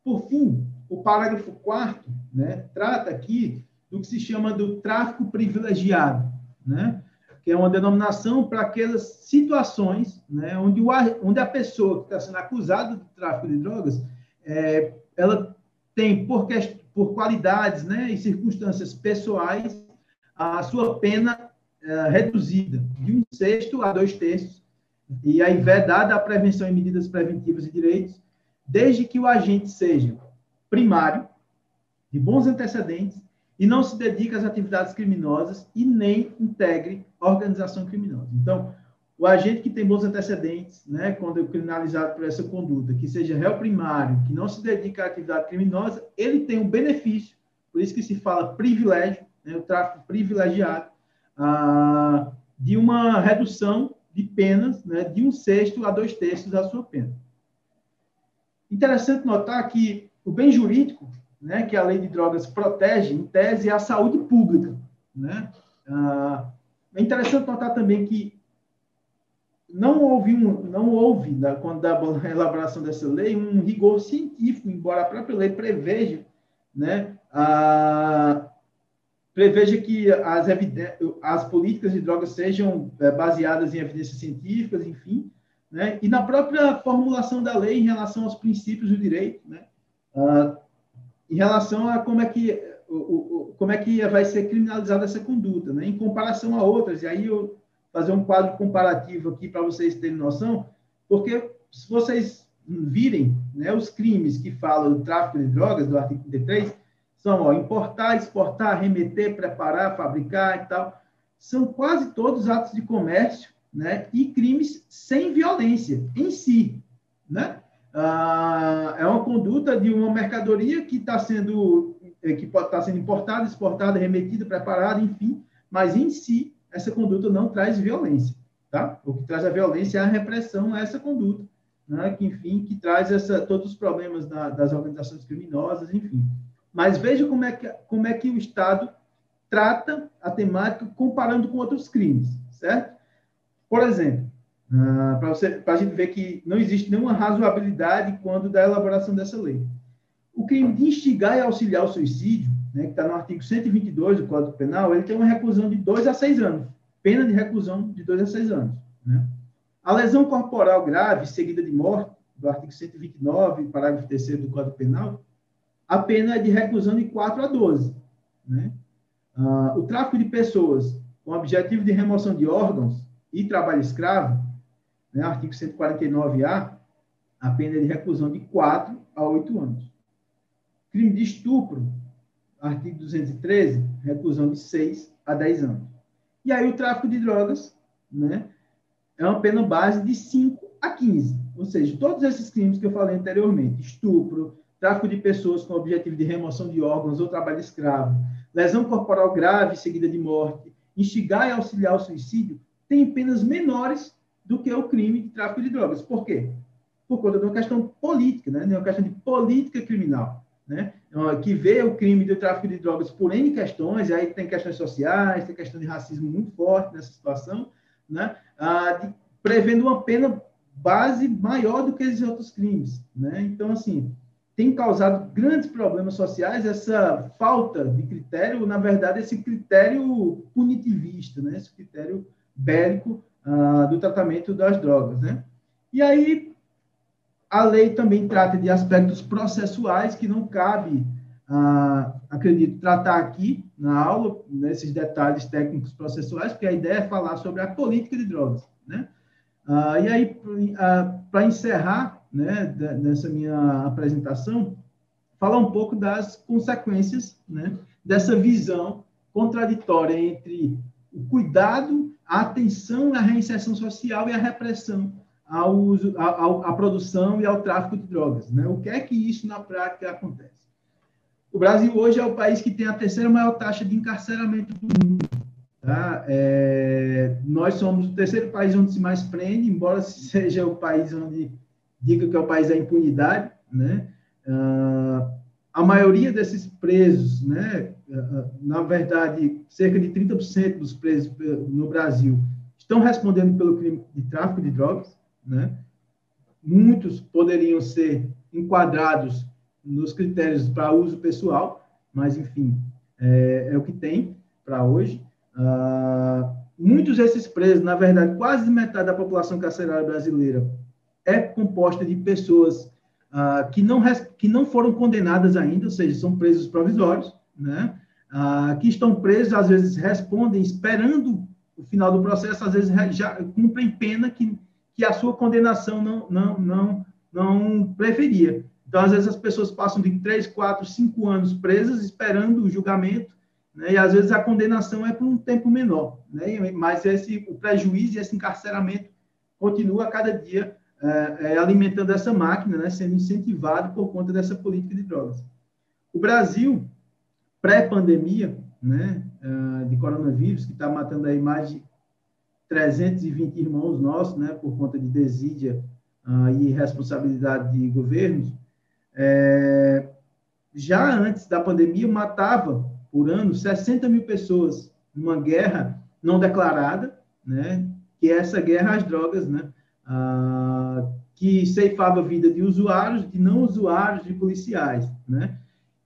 Por fim, o parágrafo 4 né, trata aqui do que se chama do tráfico privilegiado, né, que é uma denominação para aquelas situações né, onde, o, onde a pessoa que está sendo acusada de tráfico de drogas, é, ela tem, por, por qualidades né, e circunstâncias pessoais, a sua pena é, reduzida de um sexto a dois terços, e aí vedada a prevenção e medidas preventivas e direitos, desde que o agente seja primário, de bons antecedentes, e não se dedique às atividades criminosas e nem integre organização criminosa. Então, o agente que tem bons antecedentes, né, quando é criminalizado por essa conduta, que seja réu primário, que não se dedica à atividade criminosa, ele tem um benefício, por isso que se fala privilégio, né, o tráfico privilegiado, ah, de uma redução de penas né, de um sexto a dois terços da sua pena. Interessante notar que o bem jurídico, né, que a lei de drogas protege, em tese, é a saúde pública. Né? Ah, é interessante notar também que não houve, um, não houve da, quando da (laughs) elaboração dessa lei, um rigor científico, embora a própria lei preveja, né, a, preveja que as, as políticas de drogas sejam é, baseadas em evidências científicas, enfim, né, e na própria formulação da lei em relação aos princípios do direito, né, uh, em relação a como é que o, o, como é que vai ser criminalizada essa conduta, né, em comparação a outras, e aí eu fazer um quadro comparativo aqui para vocês terem noção, porque se vocês virem né, os crimes que falam do tráfico de drogas, do artigo 33, são ó, importar, exportar, remeter, preparar, fabricar e tal. São quase todos atos de comércio né, e crimes sem violência em si. Né? Ah, é uma conduta de uma mercadoria que está sendo eh, que pode estar tá sendo importada, exportada, remetida, preparada, enfim, mas em si essa conduta não traz violência, tá? O que traz a violência é a repressão a essa conduta, né? Que enfim, que traz essa todos os problemas da, das organizações criminosas, enfim. Mas veja como é que como é que o Estado trata a temática comparando com outros crimes, certo? Por exemplo, para você para a gente ver que não existe nenhuma razoabilidade quando da elaboração dessa lei. O crime de instigar e auxiliar o suicídio né, que está no artigo 122 do Código Penal, ele tem uma reclusão de 2 a 6 anos. Pena de reclusão de 2 a 6 anos. Né? A lesão corporal grave, seguida de morte, do artigo 129, parágrafo 3 do Código Penal, a pena é de reclusão de 4 a 12. Né? Ah, o tráfico de pessoas com objetivo de remoção de órgãos e trabalho escravo, né, artigo 149-A, a pena é de reclusão de 4 a 8 anos. Crime de estupro, artigo 213, reclusão de 6 a 10 anos. E aí o tráfico de drogas, né, é uma pena base de 5 a 15. Ou seja, todos esses crimes que eu falei anteriormente, estupro, tráfico de pessoas com objetivo de remoção de órgãos ou trabalho escravo, lesão corporal grave seguida de morte, instigar e auxiliar o suicídio, têm penas menores do que o crime de tráfico de drogas. Por quê? Por conta de uma questão política, né? de uma questão de política criminal né? Que vê o crime do tráfico de drogas por N questões, aí tem questões sociais, tem questão de racismo muito forte nessa situação, né? Ah, de, prevendo uma pena base maior do que esses outros crimes. Né? Então, assim, tem causado grandes problemas sociais essa falta de critério, na verdade, esse critério punitivista, né? esse critério bélico ah, do tratamento das drogas. Né? E aí, a lei também trata de aspectos processuais que não cabe, ah, acredito, tratar aqui na aula, nesses detalhes técnicos processuais, porque a ideia é falar sobre a política de drogas. Né? Ah, e aí, ah, para encerrar né, nessa minha apresentação, falar um pouco das consequências né, dessa visão contraditória entre o cuidado, a atenção, a reinserção social e a repressão ao uso, à produção e ao tráfico de drogas. Né? O que é que isso na prática acontece? O Brasil hoje é o país que tem a terceira maior taxa de encarceramento do mundo. Tá? É, nós somos o terceiro país onde se mais prende, embora (laughs) seja o país onde diga que é o país da impunidade, né? Ah, a maioria desses presos, né, na verdade, cerca de 30% dos presos no Brasil estão respondendo pelo crime de tráfico de drogas, né? Muitos poderiam ser enquadrados nos critérios para uso pessoal, mas, enfim, é, é o que tem para hoje. Ah, muitos desses presos, na verdade, quase metade da população carcerária brasileira é composta de pessoas ah, que, não, que não foram condenadas ainda, ou seja, são presos provisórios, né? Ah, que estão presos, às vezes respondem esperando o final do processo, às vezes já cumprem pena que, que a sua condenação não, não, não, não preferia. Então, às vezes, as pessoas passam de três, quatro, cinco anos presas esperando o julgamento, né? e às vezes a condenação é por um tempo menor, né? mas esse, o prejuízo e esse encarceramento continua a cada dia é, é, alimentando essa máquina, né? sendo incentivado por conta dessa política de drogas. O Brasil, pré-pandemia né? Uh, de coronavírus, que está matando aí mais de 320 irmãos nossos, né? por conta de desídia uh, e responsabilidade de governos, é, já antes da pandemia, matava por ano 60 mil pessoas numa guerra não declarada, né, que é essa guerra às drogas, né, ah, que ceifava a vida de usuários, de não usuários, de policiais, né,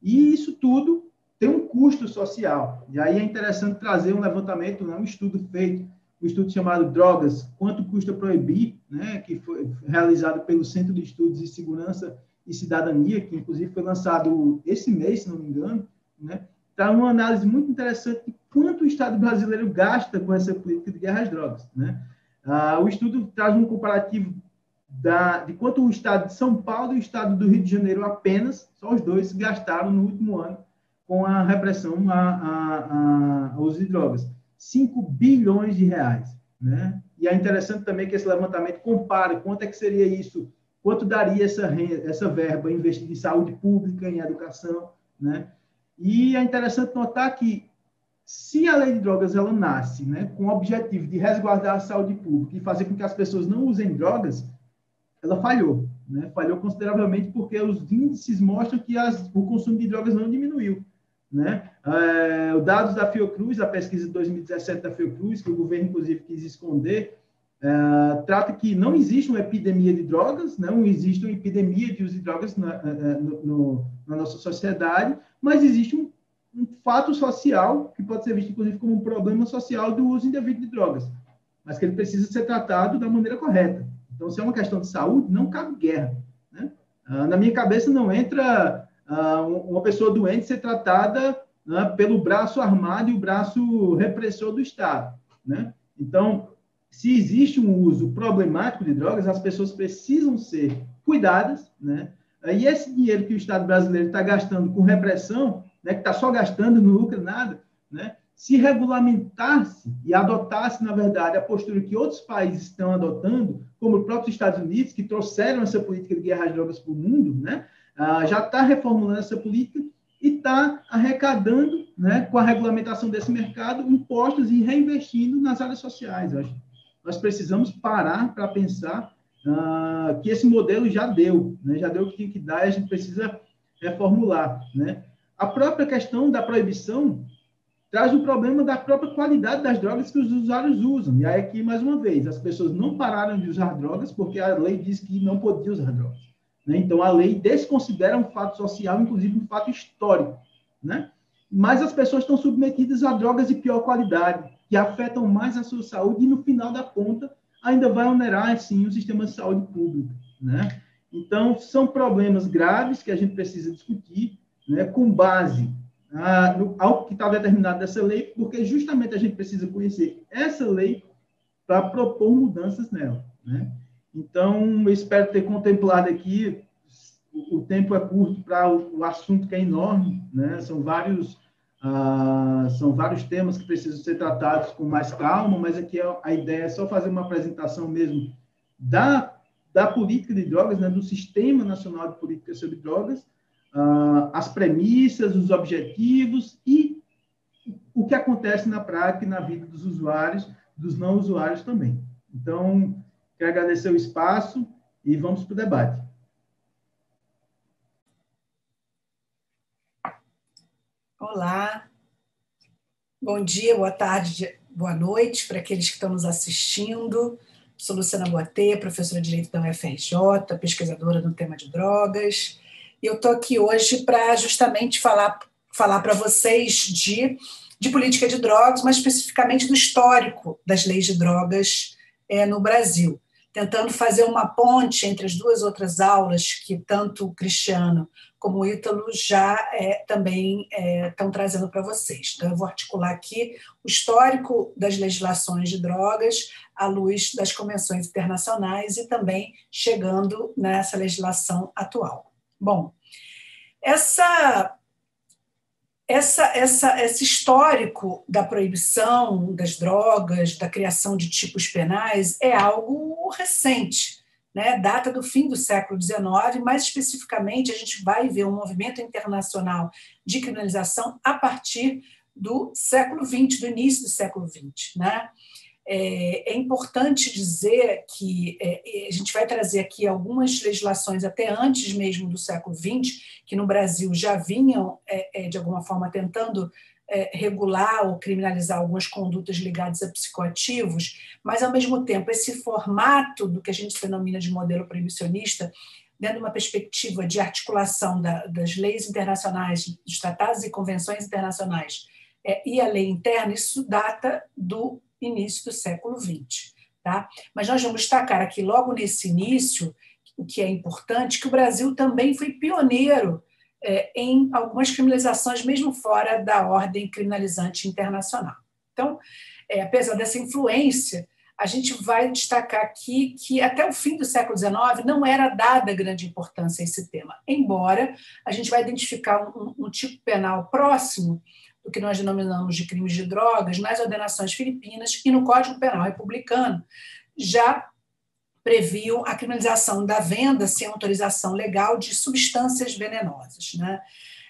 e isso tudo tem um custo social. E aí é interessante trazer um levantamento, né, um estudo feito, um estudo chamado Drogas, Quanto Custa Proibir, né, que foi realizado pelo Centro de Estudos de Segurança e Cidadania, que inclusive foi lançado esse mês, se não me engano, né? Está uma análise muito interessante de quanto o Estado brasileiro gasta com essa política de guerra às drogas, né? Ah, o estudo traz um comparativo da, de quanto o Estado de São Paulo e o Estado do Rio de Janeiro apenas, só os dois, gastaram no último ano com a repressão a, a, a, ao uso de drogas. 5 bilhões de reais, né? E é interessante também que esse levantamento compare quanto é que seria isso quanto daria essa, essa verba investida em saúde pública, em educação, né? E é interessante notar que se a lei de drogas ela nasce, né, com o objetivo de resguardar a saúde pública e fazer com que as pessoas não usem drogas, ela falhou, né? Falhou consideravelmente porque os índices mostram que as, o consumo de drogas não diminuiu, né? É, os dados da Fiocruz, a pesquisa de 2017 da Fiocruz, que o governo inclusive quis esconder, Uh, trata que não existe uma epidemia de drogas, não existe uma epidemia de uso de drogas na, no, no, na nossa sociedade, mas existe um, um, fato social que pode ser visto, inclusive, como um problema social do uso indevido de drogas, mas que ele precisa ser tratado da maneira correta. Então, se é uma questão de saúde, não cabe guerra. Né? Uh, na minha cabeça não entra uh, uma pessoa doente ser tratada né, pelo braço armado e o braço repressor do Estado. Né? Então, se existe um uso problemático de drogas, as pessoas precisam ser cuidadas, né? E esse dinheiro que o Estado brasileiro está gastando com repressão, né, que está só gastando, não lucra nada, né? Se regulamentasse e adotasse, na verdade, a postura que outros países estão adotando, como os próprios Estados Unidos, que trouxeram essa política de guerra às drogas para o mundo, né? Ah, já está reformulando essa política e está arrecadando, né, com a regulamentação desse mercado, impostos e reinvestindo nas áreas sociais. Acho nós precisamos parar para pensar uh, que esse modelo já deu, né? já deu o que tinha que dar, e a gente precisa reformular. Né? A própria questão da proibição traz o problema da própria qualidade das drogas que os usuários usam. E aí, aqui, mais uma vez, as pessoas não pararam de usar drogas porque a lei diz que não podia usar drogas. Né? Então, a lei desconsidera um fato social, inclusive um fato histórico. Né? Mas as pessoas estão submetidas a drogas de pior qualidade, que afetam mais a sua saúde e, no final da conta, ainda vai onerar, sim, o sistema de saúde público, né? Então, são problemas graves que a gente precisa discutir, né, com base a, no, ao que está determinado nessa lei, porque justamente a gente precisa conhecer essa lei para propor mudanças nela, né? Então, eu espero ter contemplado aqui, o, o tempo é curto para o, o assunto que é enorme, né? São vários ah, são vários temas que precisam ser tratados com mais calma, mas aqui a ideia é só fazer uma apresentação mesmo da, da política de drogas, né, do Sistema Nacional de Política sobre Drogas, ah, as premissas, os objetivos e o que acontece na prática e na vida dos usuários, dos não usuários também. Então, quero agradecer o espaço e vamos para o debate. Olá, bom dia, boa tarde, boa noite para aqueles que estão nos assistindo. Sou Luciana Boatê, professora de Direito da UFRJ, pesquisadora no tema de drogas. E eu estou aqui hoje para justamente falar, falar para vocês de, de política de drogas, mas especificamente do histórico das leis de drogas é, no Brasil, tentando fazer uma ponte entre as duas outras aulas que tanto o Cristiano como o Ítalo já é, também é, estão trazendo para vocês. Então, eu vou articular aqui o histórico das legislações de drogas à luz das convenções internacionais e também chegando nessa legislação atual. Bom, essa essa, essa, esse histórico da proibição das drogas, da criação de tipos penais, é algo recente, né? data do fim do século XIX, mais especificamente, a gente vai ver um movimento internacional de criminalização a partir do século XX, do início do século XX. Né? É, é, importante dizer que é, a gente vai trazer aqui algumas legislações até antes mesmo do século XX, que no Brasil já vinham, é, de alguma forma, tentando regular ou criminalizar algumas condutas ligadas a psicoativos, mas, ao mesmo tempo, esse formato do que a gente denomina de modelo proibicionista, dentro de uma perspectiva de articulação da, das leis internacionais, dos tratados e convenções internacionais e a lei interna, isso data do início do século XX. Tá? Mas nós vamos destacar aqui, logo nesse início, o que é importante, que o Brasil também foi pioneiro é, em algumas criminalizações, mesmo fora da ordem criminalizante internacional. Então, é, apesar dessa influência, a gente vai destacar aqui que até o fim do século XIX não era dada grande importância a esse tema, embora a gente vai identificar um, um tipo penal próximo do que nós denominamos de crimes de drogas nas ordenações filipinas e no Código Penal republicano já previam a criminalização da venda sem autorização legal de substâncias venenosas. Né?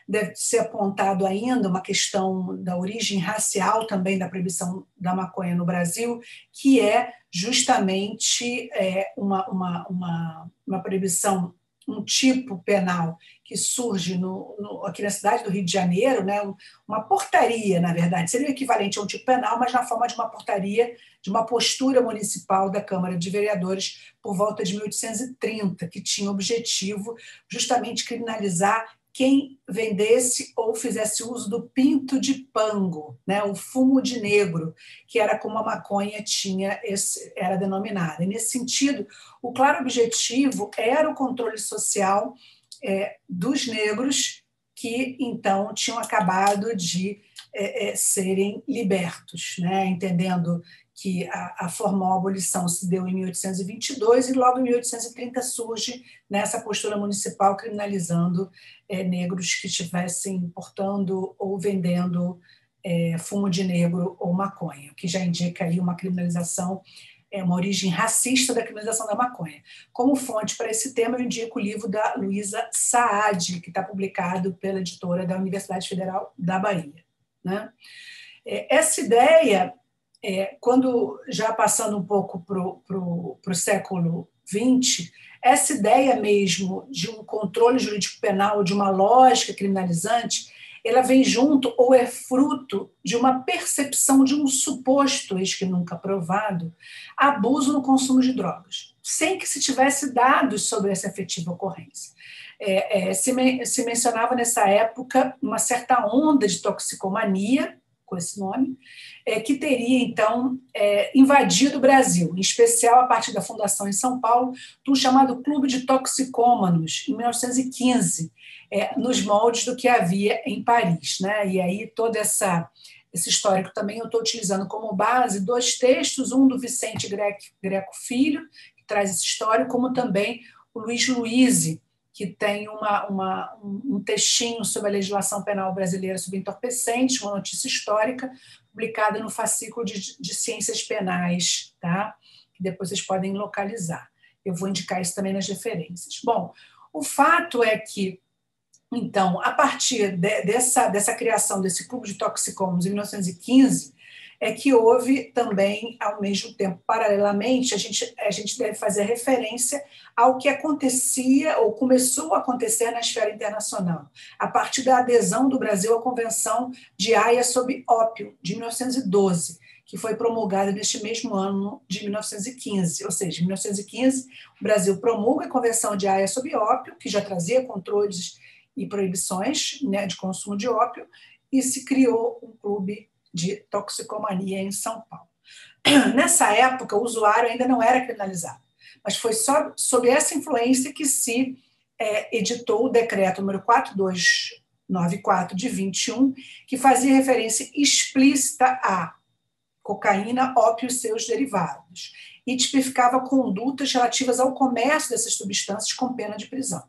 Deve ser apontado ainda uma questão da origem racial também da proibição da maconha no Brasil, que é justamente é, uma, uma, uma, uma proibição um tipo penal que surge no, no, aqui na cidade do Rio de Janeiro, né, uma portaria, na verdade, seria o equivalente a um tipo penal, mas na forma de uma portaria, de uma postura municipal da Câmara de Vereadores por volta de 1830, que tinha objetivo justamente criminalizar quem vendesse ou fizesse uso do pinto de pango, né, o fumo de negro, que era como a maconha tinha esse, era denominada. E nesse sentido, o claro objetivo era o controle social é, dos negros que então tinham acabado de é, é, serem libertos, né, entendendo que a, a, formal abolição se deu em 1822 e logo em 1830 surge nessa postura municipal criminalizando é, negros que estivessem importando ou vendendo é, fumo de negro ou maconha, que já indica aí uma criminalização, é, uma origem racista da criminalização da maconha. Como fonte para esse tema, eu indico o livro da Luísa Saad, que está publicado pela editora da Universidade Federal da Bahia. Né? É, essa ideia é, quando já passando um pouco para o século XX, essa ideia mesmo de um controle jurídico penal, de uma lógica criminalizante, ela vem junto ou é fruto de uma percepção de um suposto, eis que nunca provado, abuso no consumo de drogas, sem que se tivesse dados sobre essa efetiva ocorrência. É, é, se, me, se mencionava nessa época uma certa onda de toxicomania, com esse nome, é, que teria, então, é, invadido o Brasil, em especial a partir da fundação em São Paulo do chamado Clube de Toxicômanos, em 1915, é, nos moldes do que havia em Paris. Né? E aí todo essa, esse histórico também eu estou utilizando como base dois textos, um do Vicente Greco, Greco Filho, que traz essa história, como também o Luiz Luiz, que tem uma, uma, um textinho sobre a legislação penal brasileira sobre entorpecentes, uma notícia histórica, publicada no fascículo de, de ciências penais, tá? que depois vocês podem localizar. Eu vou indicar isso também nas referências. Bom, o fato é que, então, a partir de, dessa, dessa criação desse clube de toxicomos em 1915, é que houve também, ao mesmo tempo, paralelamente, a gente, a gente deve fazer referência ao que acontecia ou começou a acontecer na esfera internacional, a partir da adesão do Brasil à Convenção de Haia sobre ópio, de 1912, que foi promulgada neste mesmo ano de 1915. Ou seja, em 1915, o Brasil promulga a Convenção de Haia sobre ópio, que já trazia controles e proibições né, de consumo de ópio, e se criou um clube de toxicomania em São Paulo. (clears throat) Nessa época, o usuário ainda não era criminalizado, mas foi só sob essa influência que se é, editou o decreto número 4294 de 21, que fazia referência explícita a cocaína, ópio e seus derivados, e tipificava condutas relativas ao comércio dessas substâncias com pena de prisão.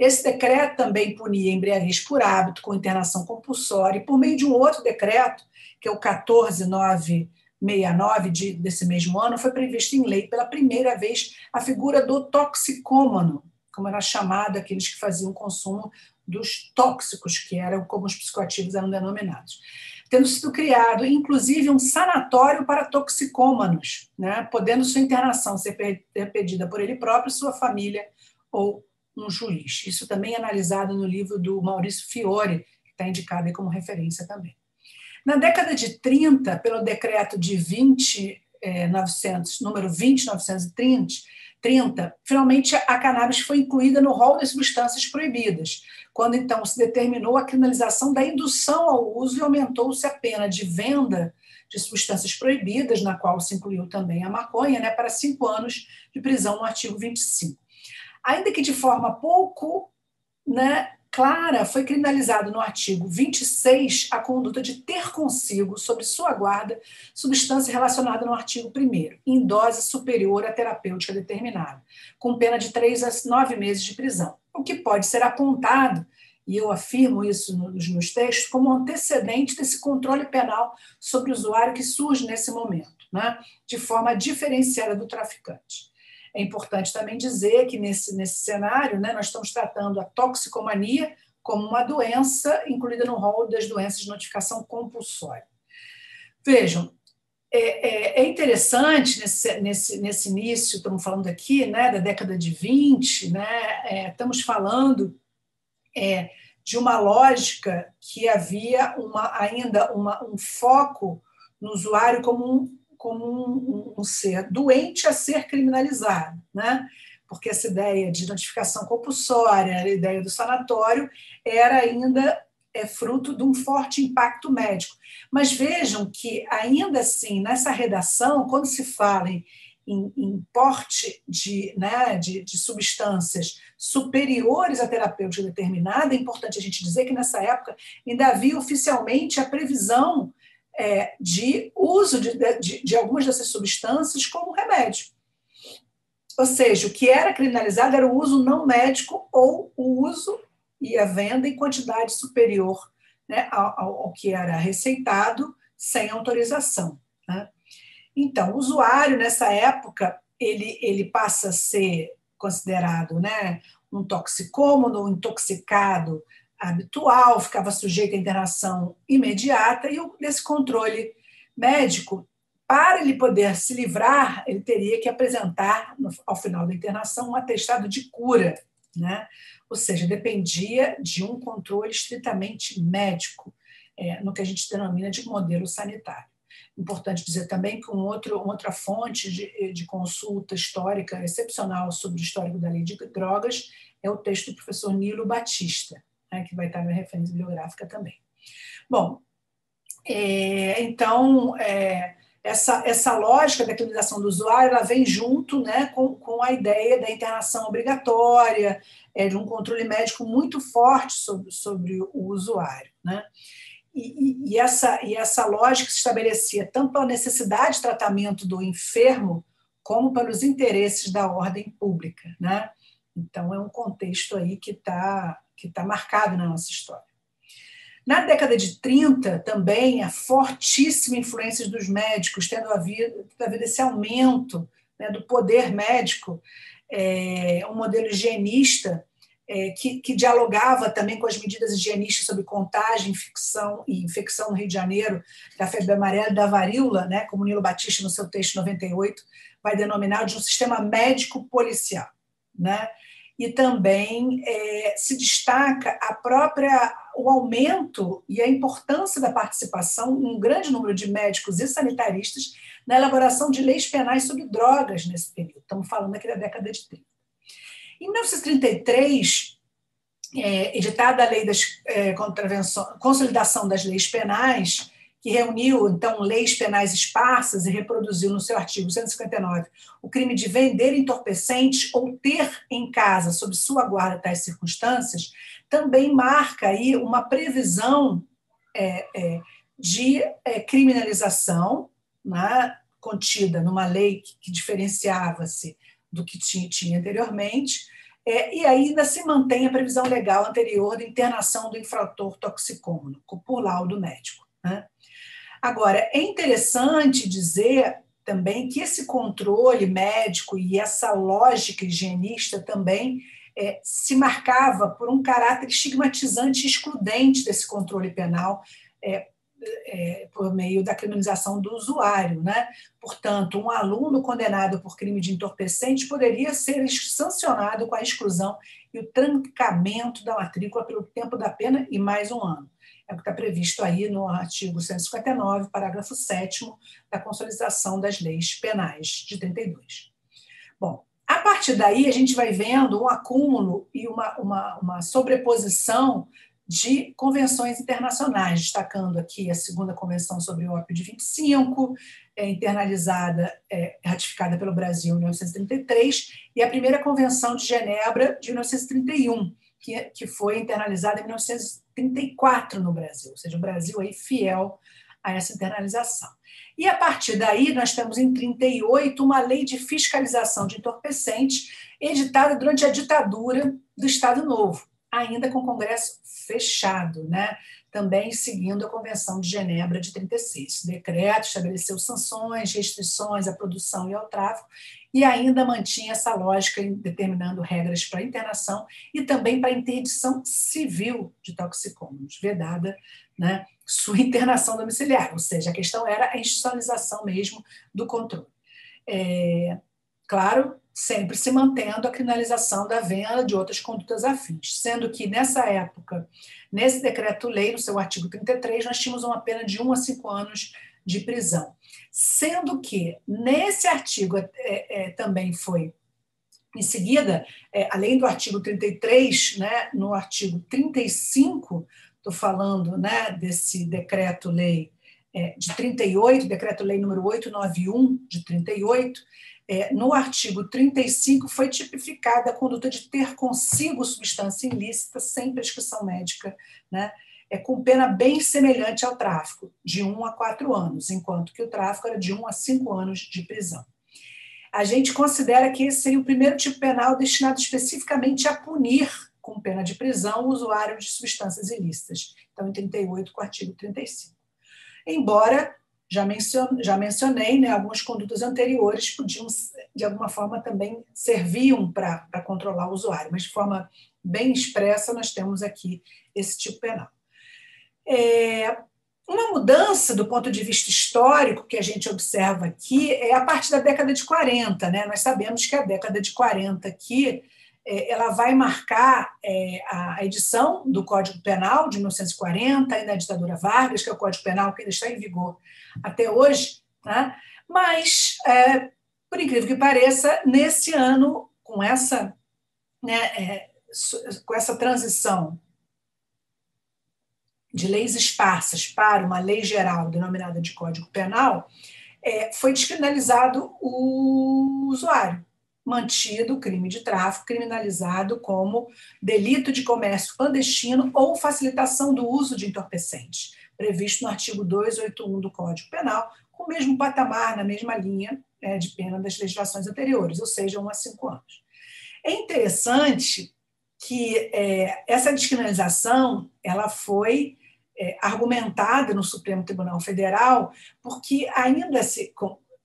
Esse decreto também punia embriaguez por hábito, com internação compulsória, e por meio de um outro decreto, que é o 14969 de, desse mesmo ano, foi previsto em lei pela primeira vez a figura do toxicômano, como era chamado aqueles que faziam consumo dos tóxicos, que eram como os psicoativos eram denominados. Tendo sido criado, inclusive, um sanatório para toxicômanos, né, podendo sua internação ser pedida por ele próprio, sua família ou um juiz. Isso também é analisado no livro do Maurício Fiore, que está indicado aí como referência também. Na década de 30, pelo decreto de 20, eh, 900, número 20930, 30, finalmente a cannabis foi incluída no rol das substâncias proibidas, quando então se determinou a criminalização da indução ao uso e aumentou-se a pena de venda de substâncias proibidas, na qual se incluiu também a maconha, né, para cinco anos de prisão no artigo 25 ainda que de forma pouco né, clara, foi criminalizado no artigo 26 a conduta de ter consigo, sob sua guarda, substância relacionada no artigo 1, em dose superior à terapêutica determinada, com pena de três a nove meses de prisão, o que pode ser apontado, e eu afirmo isso nos meus textos, como antecedente desse controle penal sobre o usuário que surge nesse momento, né, de forma diferenciada do traficante. É importante também dizer que nesse, nesse cenário né, nós estamos tratando a toxicomania como uma doença incluída no rol das doenças de notificação compulsória. Vejam, é, é, é interessante nesse, nesse, nesse início, estamos falando aqui né, da década de 20, né, é, estamos falando é, de uma lógica que havia uma, ainda uma, um foco no usuário como um como um, um, ser doente a ser criminalizado, né? porque essa ideia de notificação compulsória, a ideia do sanatório, era ainda é fruto de um forte impacto médico. Mas vejam que, ainda assim, nessa redação, quando se fala em, em, porte de, né, de, de, substâncias superiores à terapêutica determinada, é importante a gente dizer que, nessa época, ainda havia oficialmente a previsão é, de uso de, de, de algumas dessas substâncias como remédio. Ou seja, o que era criminalizado era o uso não médico ou o uso e a venda em quantidade superior né, ao, ao, que era receitado sem autorização. Né? Então, o usuário, nessa época, ele, ele passa a ser considerado né, um toxicômono, um intoxicado habitual, ficava sujeito à internação imediata, e desse controle médico, para ele poder se livrar, ele teria que apresentar, ao final da internação, um atestado de cura, né? ou seja, dependia de um controle estritamente médico, é, no que a gente denomina de modelo sanitário. Importante dizer também que um outro, outra fonte de, de consulta histórica excepcional sobre o histórico da lei de drogas é o texto do professor Nilo Batista, né, que vai estar na referência bibliográfica também. Bom, é, então, é, essa, essa lógica da clinização do usuário ela vem junto né, com, com a ideia da internação obrigatória, é, de um controle médico muito forte sobre, sobre o usuário. Né? E, e, e, essa, e essa lógica se estabelecia tanto pela necessidade de tratamento do enfermo, como pelos interesses da ordem pública. Né? Então, é um contexto aí que está que está marcado na nossa história. Na década de 30, também, a fortíssima influência dos médicos, tendo havido, havido esse aumento né, do poder médico, é, um modelo higienista é, que, que, dialogava também com as medidas higienistas sobre contagem, infecção e infecção no Rio de Janeiro, da febre amarela e da varíola, né, como Nilo Batista, no seu texto 98, vai denominar de um sistema médico policial. Né? E também é, se destaca a própria o aumento e a importância da participação um grande número de médicos e sanitaristas na elaboração de leis penais sobre drogas nesse período. Estamos falando aqui da década de 30. Em 1933, é, editada a Lei das é, Consolidação das Leis Penais, que reuniu, então, leis penais esparsas e reproduziu no seu artigo 159 o crime de vender entorpecentes ou ter em casa, sob sua guarda, tais circunstâncias, também marca aí uma previsão é, é, de é, criminalização né, contida numa lei que, que diferenciava-se do que tinha, tinha anteriormente, é, e ainda se mantém a previsão legal anterior de internação do infrator toxicômano, por laudo médico. Né? Agora, é interessante dizer também que esse controle médico e essa lógica higienista também é, se marcava por um caráter estigmatizante e excludente desse controle penal, é, é, por meio da criminalização do usuário. Né? Portanto, um aluno condenado por crime de entorpecente poderia ser sancionado com a exclusão e o trancamento da matrícula pelo tempo da pena e mais um ano. É o que está previsto aí no artigo 159, parágrafo 7 da Consolidação das Leis Penais de 32. Bom, a partir daí, a gente vai vendo um acúmulo e uma, uma, uma sobreposição de convenções internacionais, destacando aqui a segunda convenção sobre o ópio de 25, é, internalizada, é, ratificada pelo Brasil em 1933, e a primeira convenção de Genebra de 1931, que, que foi internalizada em 1934 no Brasil, ou seja, o Brasil aí fiel a essa internalização. E a partir daí, nós temos em 38 uma lei de fiscalização de entorpecentes editada durante a ditadura do Estado Novo, ainda com o Congresso fechado, né? também seguindo a Convenção de Genebra de 36. O decreto estabeleceu sanções, restrições à produção e ao tráfico, e ainda mantinha essa lógica determinando regras para internação e também para interdição civil de toxicômanos, vedada né, sua internação domiciliar, ou seja, a questão era a institucionalização mesmo do controle. É, claro, sempre se mantendo a criminalização da venda de outras condutas afins, sendo que nessa época, nesse decreto-lei, no seu artigo 33, nós tínhamos uma pena de 1 a 5 anos de prisão. Sendo que nesse artigo é, é, também foi, em seguida, é, além do artigo 33, né, no artigo 35, estou falando né, desse decreto-lei é, de 38, decreto-lei número 891 de 38, é, no artigo 35 foi tipificada a conduta de ter consigo substância ilícita sem prescrição médica, né, é, com pena bem semelhante ao tráfico, de 1 a 4 anos, enquanto que o tráfico era de 1 a 5 anos de prisão. A gente considera que esse seria o primeiro tipo penal destinado especificamente a punir com pena de prisão o usuário de substâncias ilícitas. Então, em 38, com o artigo 35. Embora já, mencion, já mencionei, né, algumas condutas anteriores podiam, de alguma forma, também serviam para controlar o usuário, mas de forma bem expressa, nós temos aqui esse tipo penal. É, uma mudança do ponto de vista histórico que a gente observa aqui é a partir da década de 40. Né? Nós sabemos que a década de 40 aqui ela vai marcar é, a edição do Código Penal de 1940, ainda da ditadura Vargas, que é o Código Penal que ainda está em vigor até hoje, né? mas, é, por incrível que pareça, nesse ano, com essa, né, é, com essa transição de leis esparsas para uma lei geral denominada de Código Penal, é, foi descriminalizado o usuário mantido o crime de tráfico criminalizado como delito de comércio clandestino ou facilitação do uso de entorpecentes, previsto no artigo 281 do Código Penal, com o mesmo patamar, na mesma linha é, de pena das legislações anteriores, ou seja, um a cinco anos. É interessante que é, essa descriminalização ela foi é, argumentada no Supremo Tribunal Federal, porque ainda se,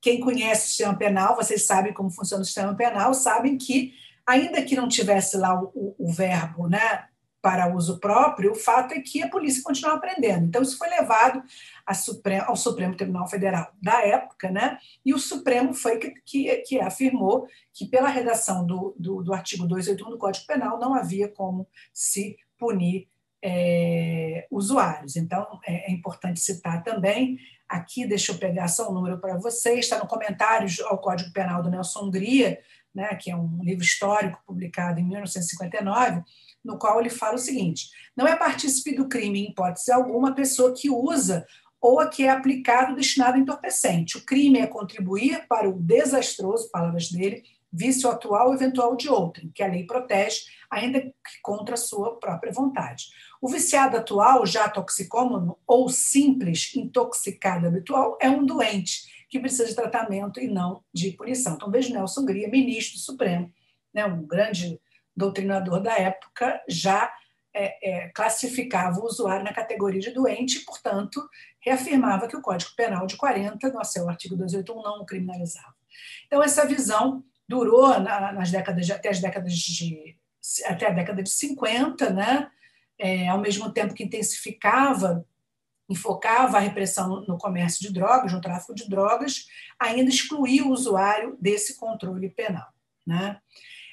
quem conhece o sistema penal, vocês sabem como funciona o sistema penal, sabem que ainda que não tivesse lá o, o, verbo né, para uso próprio, o fato é que a polícia continuava aprendendo. Então, isso foi levado ao Supremo Tribunal Federal da época, né? e o Supremo foi que, que, que afirmou que, pela redação do, do, do, artigo 281 do Código Penal, não havia como se punir é, usuários. Então, é, é importante citar também aqui, deixa eu pegar só um número para vocês, está no comentário ao Código Penal do Nelson Hungria, né, que é um livro histórico publicado em 1959, no qual ele fala o seguinte: não é partícipe do crime, em hipótese alguma, a pessoa que usa ou a que é aplicado destinado a entorpecente. O crime é contribuir para o desastroso, palavras dele, vício atual eventual de outrem, que a lei protege, ainda que contra a sua própria vontade. O viciado atual, já toxicômano ou simples intoxicado habitual, é um doente que precisa de tratamento e não de punição. Então, veja Nelson Gria, ministro supremo, né, um grande doutrinador da época, já é, é, classificava o usuário na categoria de doente e, portanto, reafirmava que o Código Penal de 40, no seu artigo 281, não o criminalizava. Então, essa visão durou na, nas décadas de, até as décadas de até a década de 50, né? É, ao mesmo tempo que intensificava, enfocava a repressão no comércio de drogas, no tráfico de drogas, ainda excluía o usuário desse controle penal. Né?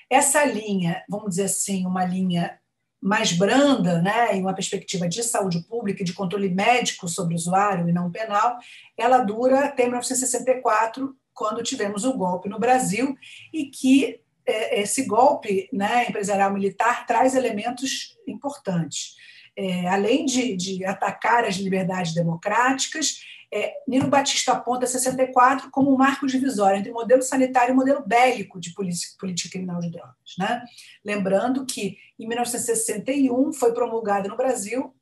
Essa linha, vamos dizer assim, uma linha mais branda, né, em uma perspectiva de saúde pública e de controle médico sobre o usuário e não penal, ela dura até 1964, quando tivemos o golpe no Brasil, e que é, esse golpe né, empresarial militar traz elementos importantes. É, além de, de atacar as liberdades democráticas, é, Nilo Batista aponta 64 como um marco divisório entre o modelo sanitário e o modelo bélico de política, política criminal de drogas. Né? Lembrando que, em 1961, foi promulgada no Brasil,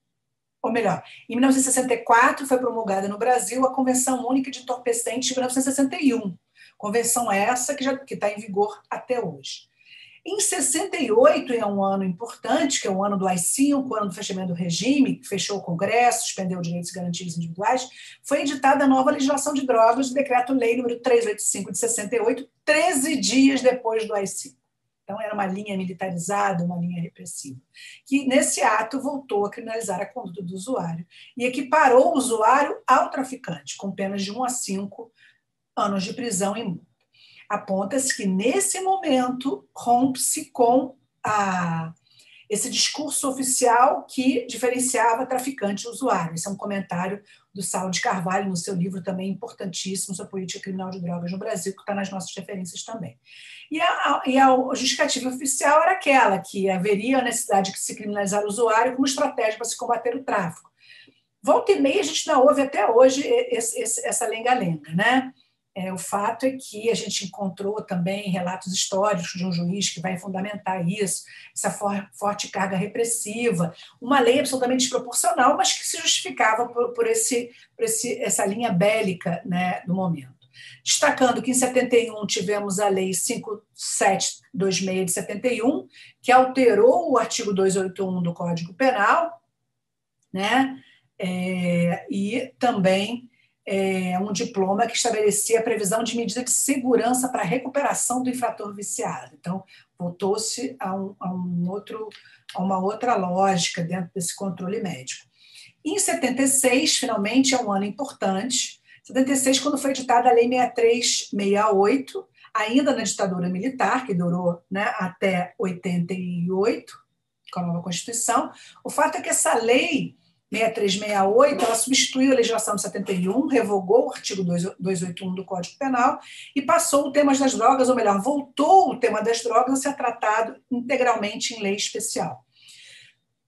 ou melhor, em 1964 foi promulgada no Brasil a Convenção Única de Entorpecentes de 1961. Convenção essa que está em vigor até hoje. Em 68, é um ano importante, que é o ano do AI-5, o ano do fechamento do regime, que fechou o Congresso, suspendeu direitos e garantias individuais, foi editada a nova legislação de drogas, o decreto-lei número 385 de 68, 13 dias depois do AI-5. Então, era uma linha militarizada, uma linha repressiva, que nesse ato voltou a criminalizar a conduta do usuário e equiparou o usuário ao traficante, com penas de 1 a 5 anos de prisão e multa. Aponta-se que, nesse momento, rompe-se com a, esse discurso oficial que diferenciava traficante e usuário. Esse é um comentário do Saulo de Carvalho, no seu livro também importantíssimo sobre política criminal de drogas no Brasil, que está nas nossas referências também. E a, e a justificativa oficial era aquela, que haveria a necessidade de se criminalizar o usuário como estratégia para se combater o tráfico. Volta e meia, a gente não ouve até hoje esse, esse, essa lenga-lenga, né? É, o fato é que a gente encontrou também relatos históricos de um juiz que vai fundamentar isso, essa for, forte carga repressiva, uma lei absolutamente desproporcional, mas que se justificava por, por, esse, por esse, essa linha bélica né, do momento. Destacando que em 71 tivemos a Lei 5726 de 71, que alterou o artigo 281 do Código Penal, né? É, e também é, um diploma que estabelecia a previsão de medida de segurança para a recuperação do infrator viciado. Então, voltou-se a, um, a, um outro, a uma outra lógica dentro desse controle médico. Em 76, finalmente, é um ano importante. 76, quando foi editada a Lei 6368, ainda na ditadura militar, que durou né, até 88, com a nova Constituição. O fato é que essa lei 6368, ela substituiu a legislação de 71, revogou o artigo 281 do Código Penal e passou o tema das drogas, ou melhor, voltou o tema das drogas a ser tratado integralmente em lei especial.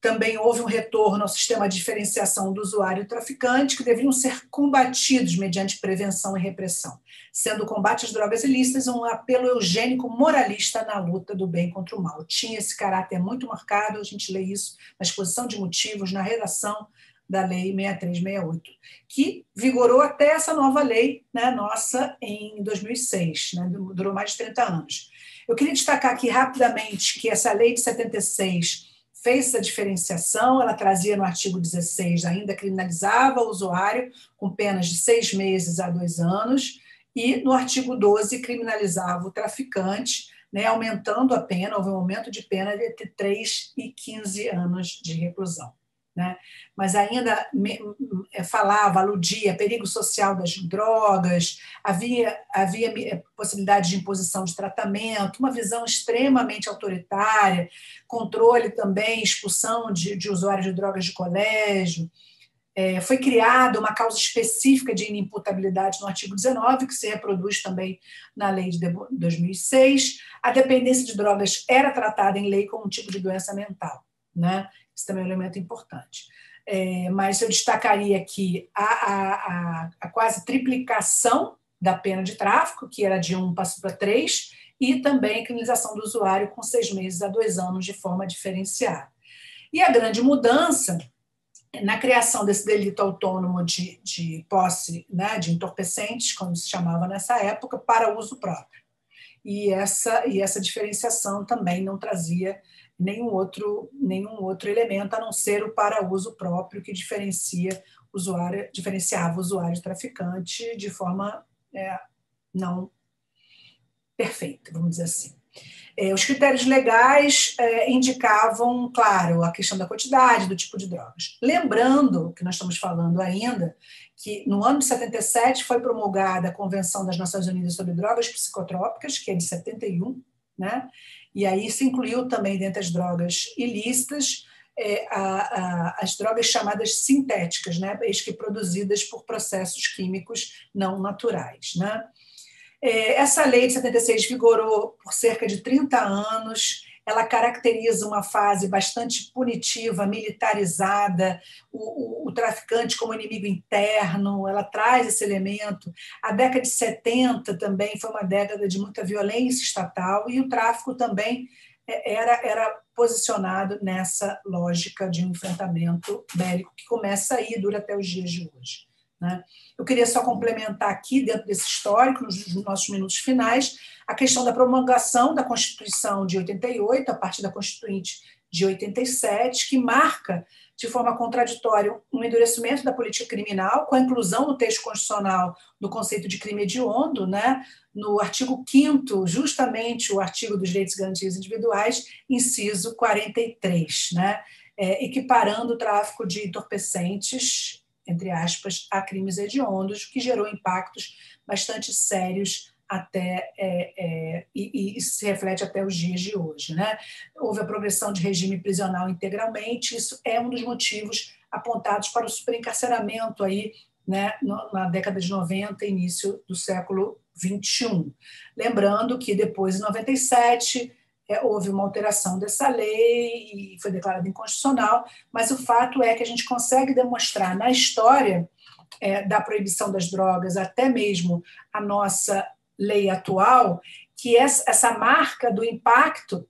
Também houve um retorno ao sistema de diferenciação do usuário e traficante, que deveriam ser combatidos mediante prevenção e repressão, sendo o combate às drogas ilícitas um apelo eugênico moralista na luta do bem contra o mal. Tinha esse caráter muito marcado, a gente lê isso na exposição de motivos, na redação da Lei 6368, que vigorou até essa nova lei né, nossa em 2006, né, durou mais de 30 anos. Eu queria destacar aqui rapidamente que essa lei de 76 fez essa diferenciação, ela trazia no artigo 16, ainda criminalizava o usuário com penas de seis meses a dois anos, e no artigo 12 criminalizava o traficante, né, aumentando a pena, houve um aumento de pena de entre 3 e 15 anos de reclusão. Né? Mas ainda é, falava, aludia perigo social das drogas, havia, havia é, possibilidade de imposição de tratamento, uma visão extremamente autoritária, controle também, expulsão de, de usuários de drogas de colégio. É, foi criada uma causa específica de inimputabilidade no artigo 19, que se reproduz também na lei de 2006. A dependência de drogas era tratada em lei como um tipo de doença mental. Né? Isso também é um elemento importante. É, mas eu destacaria aqui a, a, a, a, quase triplicação da pena de tráfico, que era de um passou para três, e também a criminalização do usuário com seis meses a dois anos de forma diferenciada. E a grande mudança na criação desse delito autônomo de, de posse né, de entorpecentes, como se chamava nessa época, para uso próprio. E essa, e essa diferenciação também não trazia nenhum outro, nenhum outro elemento a não ser o para uso próprio que diferencia usuário, diferenciava o usuário traficante de forma é, não perfeita, vamos dizer assim. É, os critérios legais é, indicavam, claro, a questão da quantidade, do tipo de drogas. Lembrando que nós estamos falando ainda que no ano de 77 foi promulgada a Convenção das Nações Unidas sobre Drogas Psicotrópicas, que é de 71, né? E aí se incluiu também dentre as drogas ilícitas é, a, a, as drogas chamadas sintéticas, né? Eis que produzidas por processos químicos não naturais, né? É, essa lei de 76 vigorou por cerca de 30 anos. Ela caracteriza uma fase bastante punitiva, militarizada, o, o, o, traficante como inimigo interno, ela traz esse elemento. A década de 70 também foi uma década de muita violência estatal e o tráfico também é, era, era posicionado nessa lógica de um enfrentamento bélico que começa aí e dura até os dias de hoje. Né? Eu queria só complementar aqui, dentro desse histórico, nos nossos minutos finais, a questão da promulgação da Constituição de 88, a partir da Constituinte de 87, que marca de forma contraditória um endurecimento da política criminal, com a inclusão no texto constitucional do conceito de crime hediondo, né? no artigo 5 justamente o artigo dos direitos e garantias individuais, inciso 43, né? É, equiparando o tráfico de entorpecentes entre aspas, a crimes hediondos, que gerou impactos bastante sérios até é, é, e, e, se reflete até os dias de hoje. Né? Houve a progressão de regime prisional integralmente, isso é um dos motivos apontados para o superencarceramento aí, né, na década de 90, início do século 21. Lembrando que depois, em 97, é, houve uma alteração dessa lei e foi declarada inconstitucional, mas o fato é que a gente consegue demonstrar na história é, da proibição das drogas, até mesmo a nossa lei atual, que essa, marca do impacto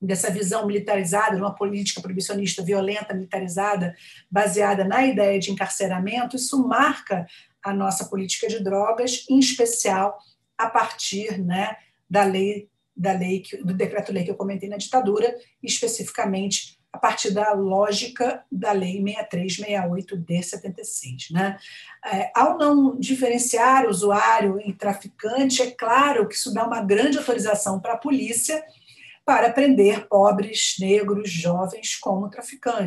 dessa visão militarizada, de uma política proibicionista violenta, militarizada, baseada na ideia de encarceramento, isso marca a nossa política de drogas, em especial a partir né, da lei da lei, do decreto-lei que eu comentei na ditadura, especificamente a partir da lógica da lei 6368 de 76. Né? É, ao não diferenciar usuário e traficante, é claro que isso dá uma grande autorização para a polícia para prender pobres, negros, jovens como traficantes.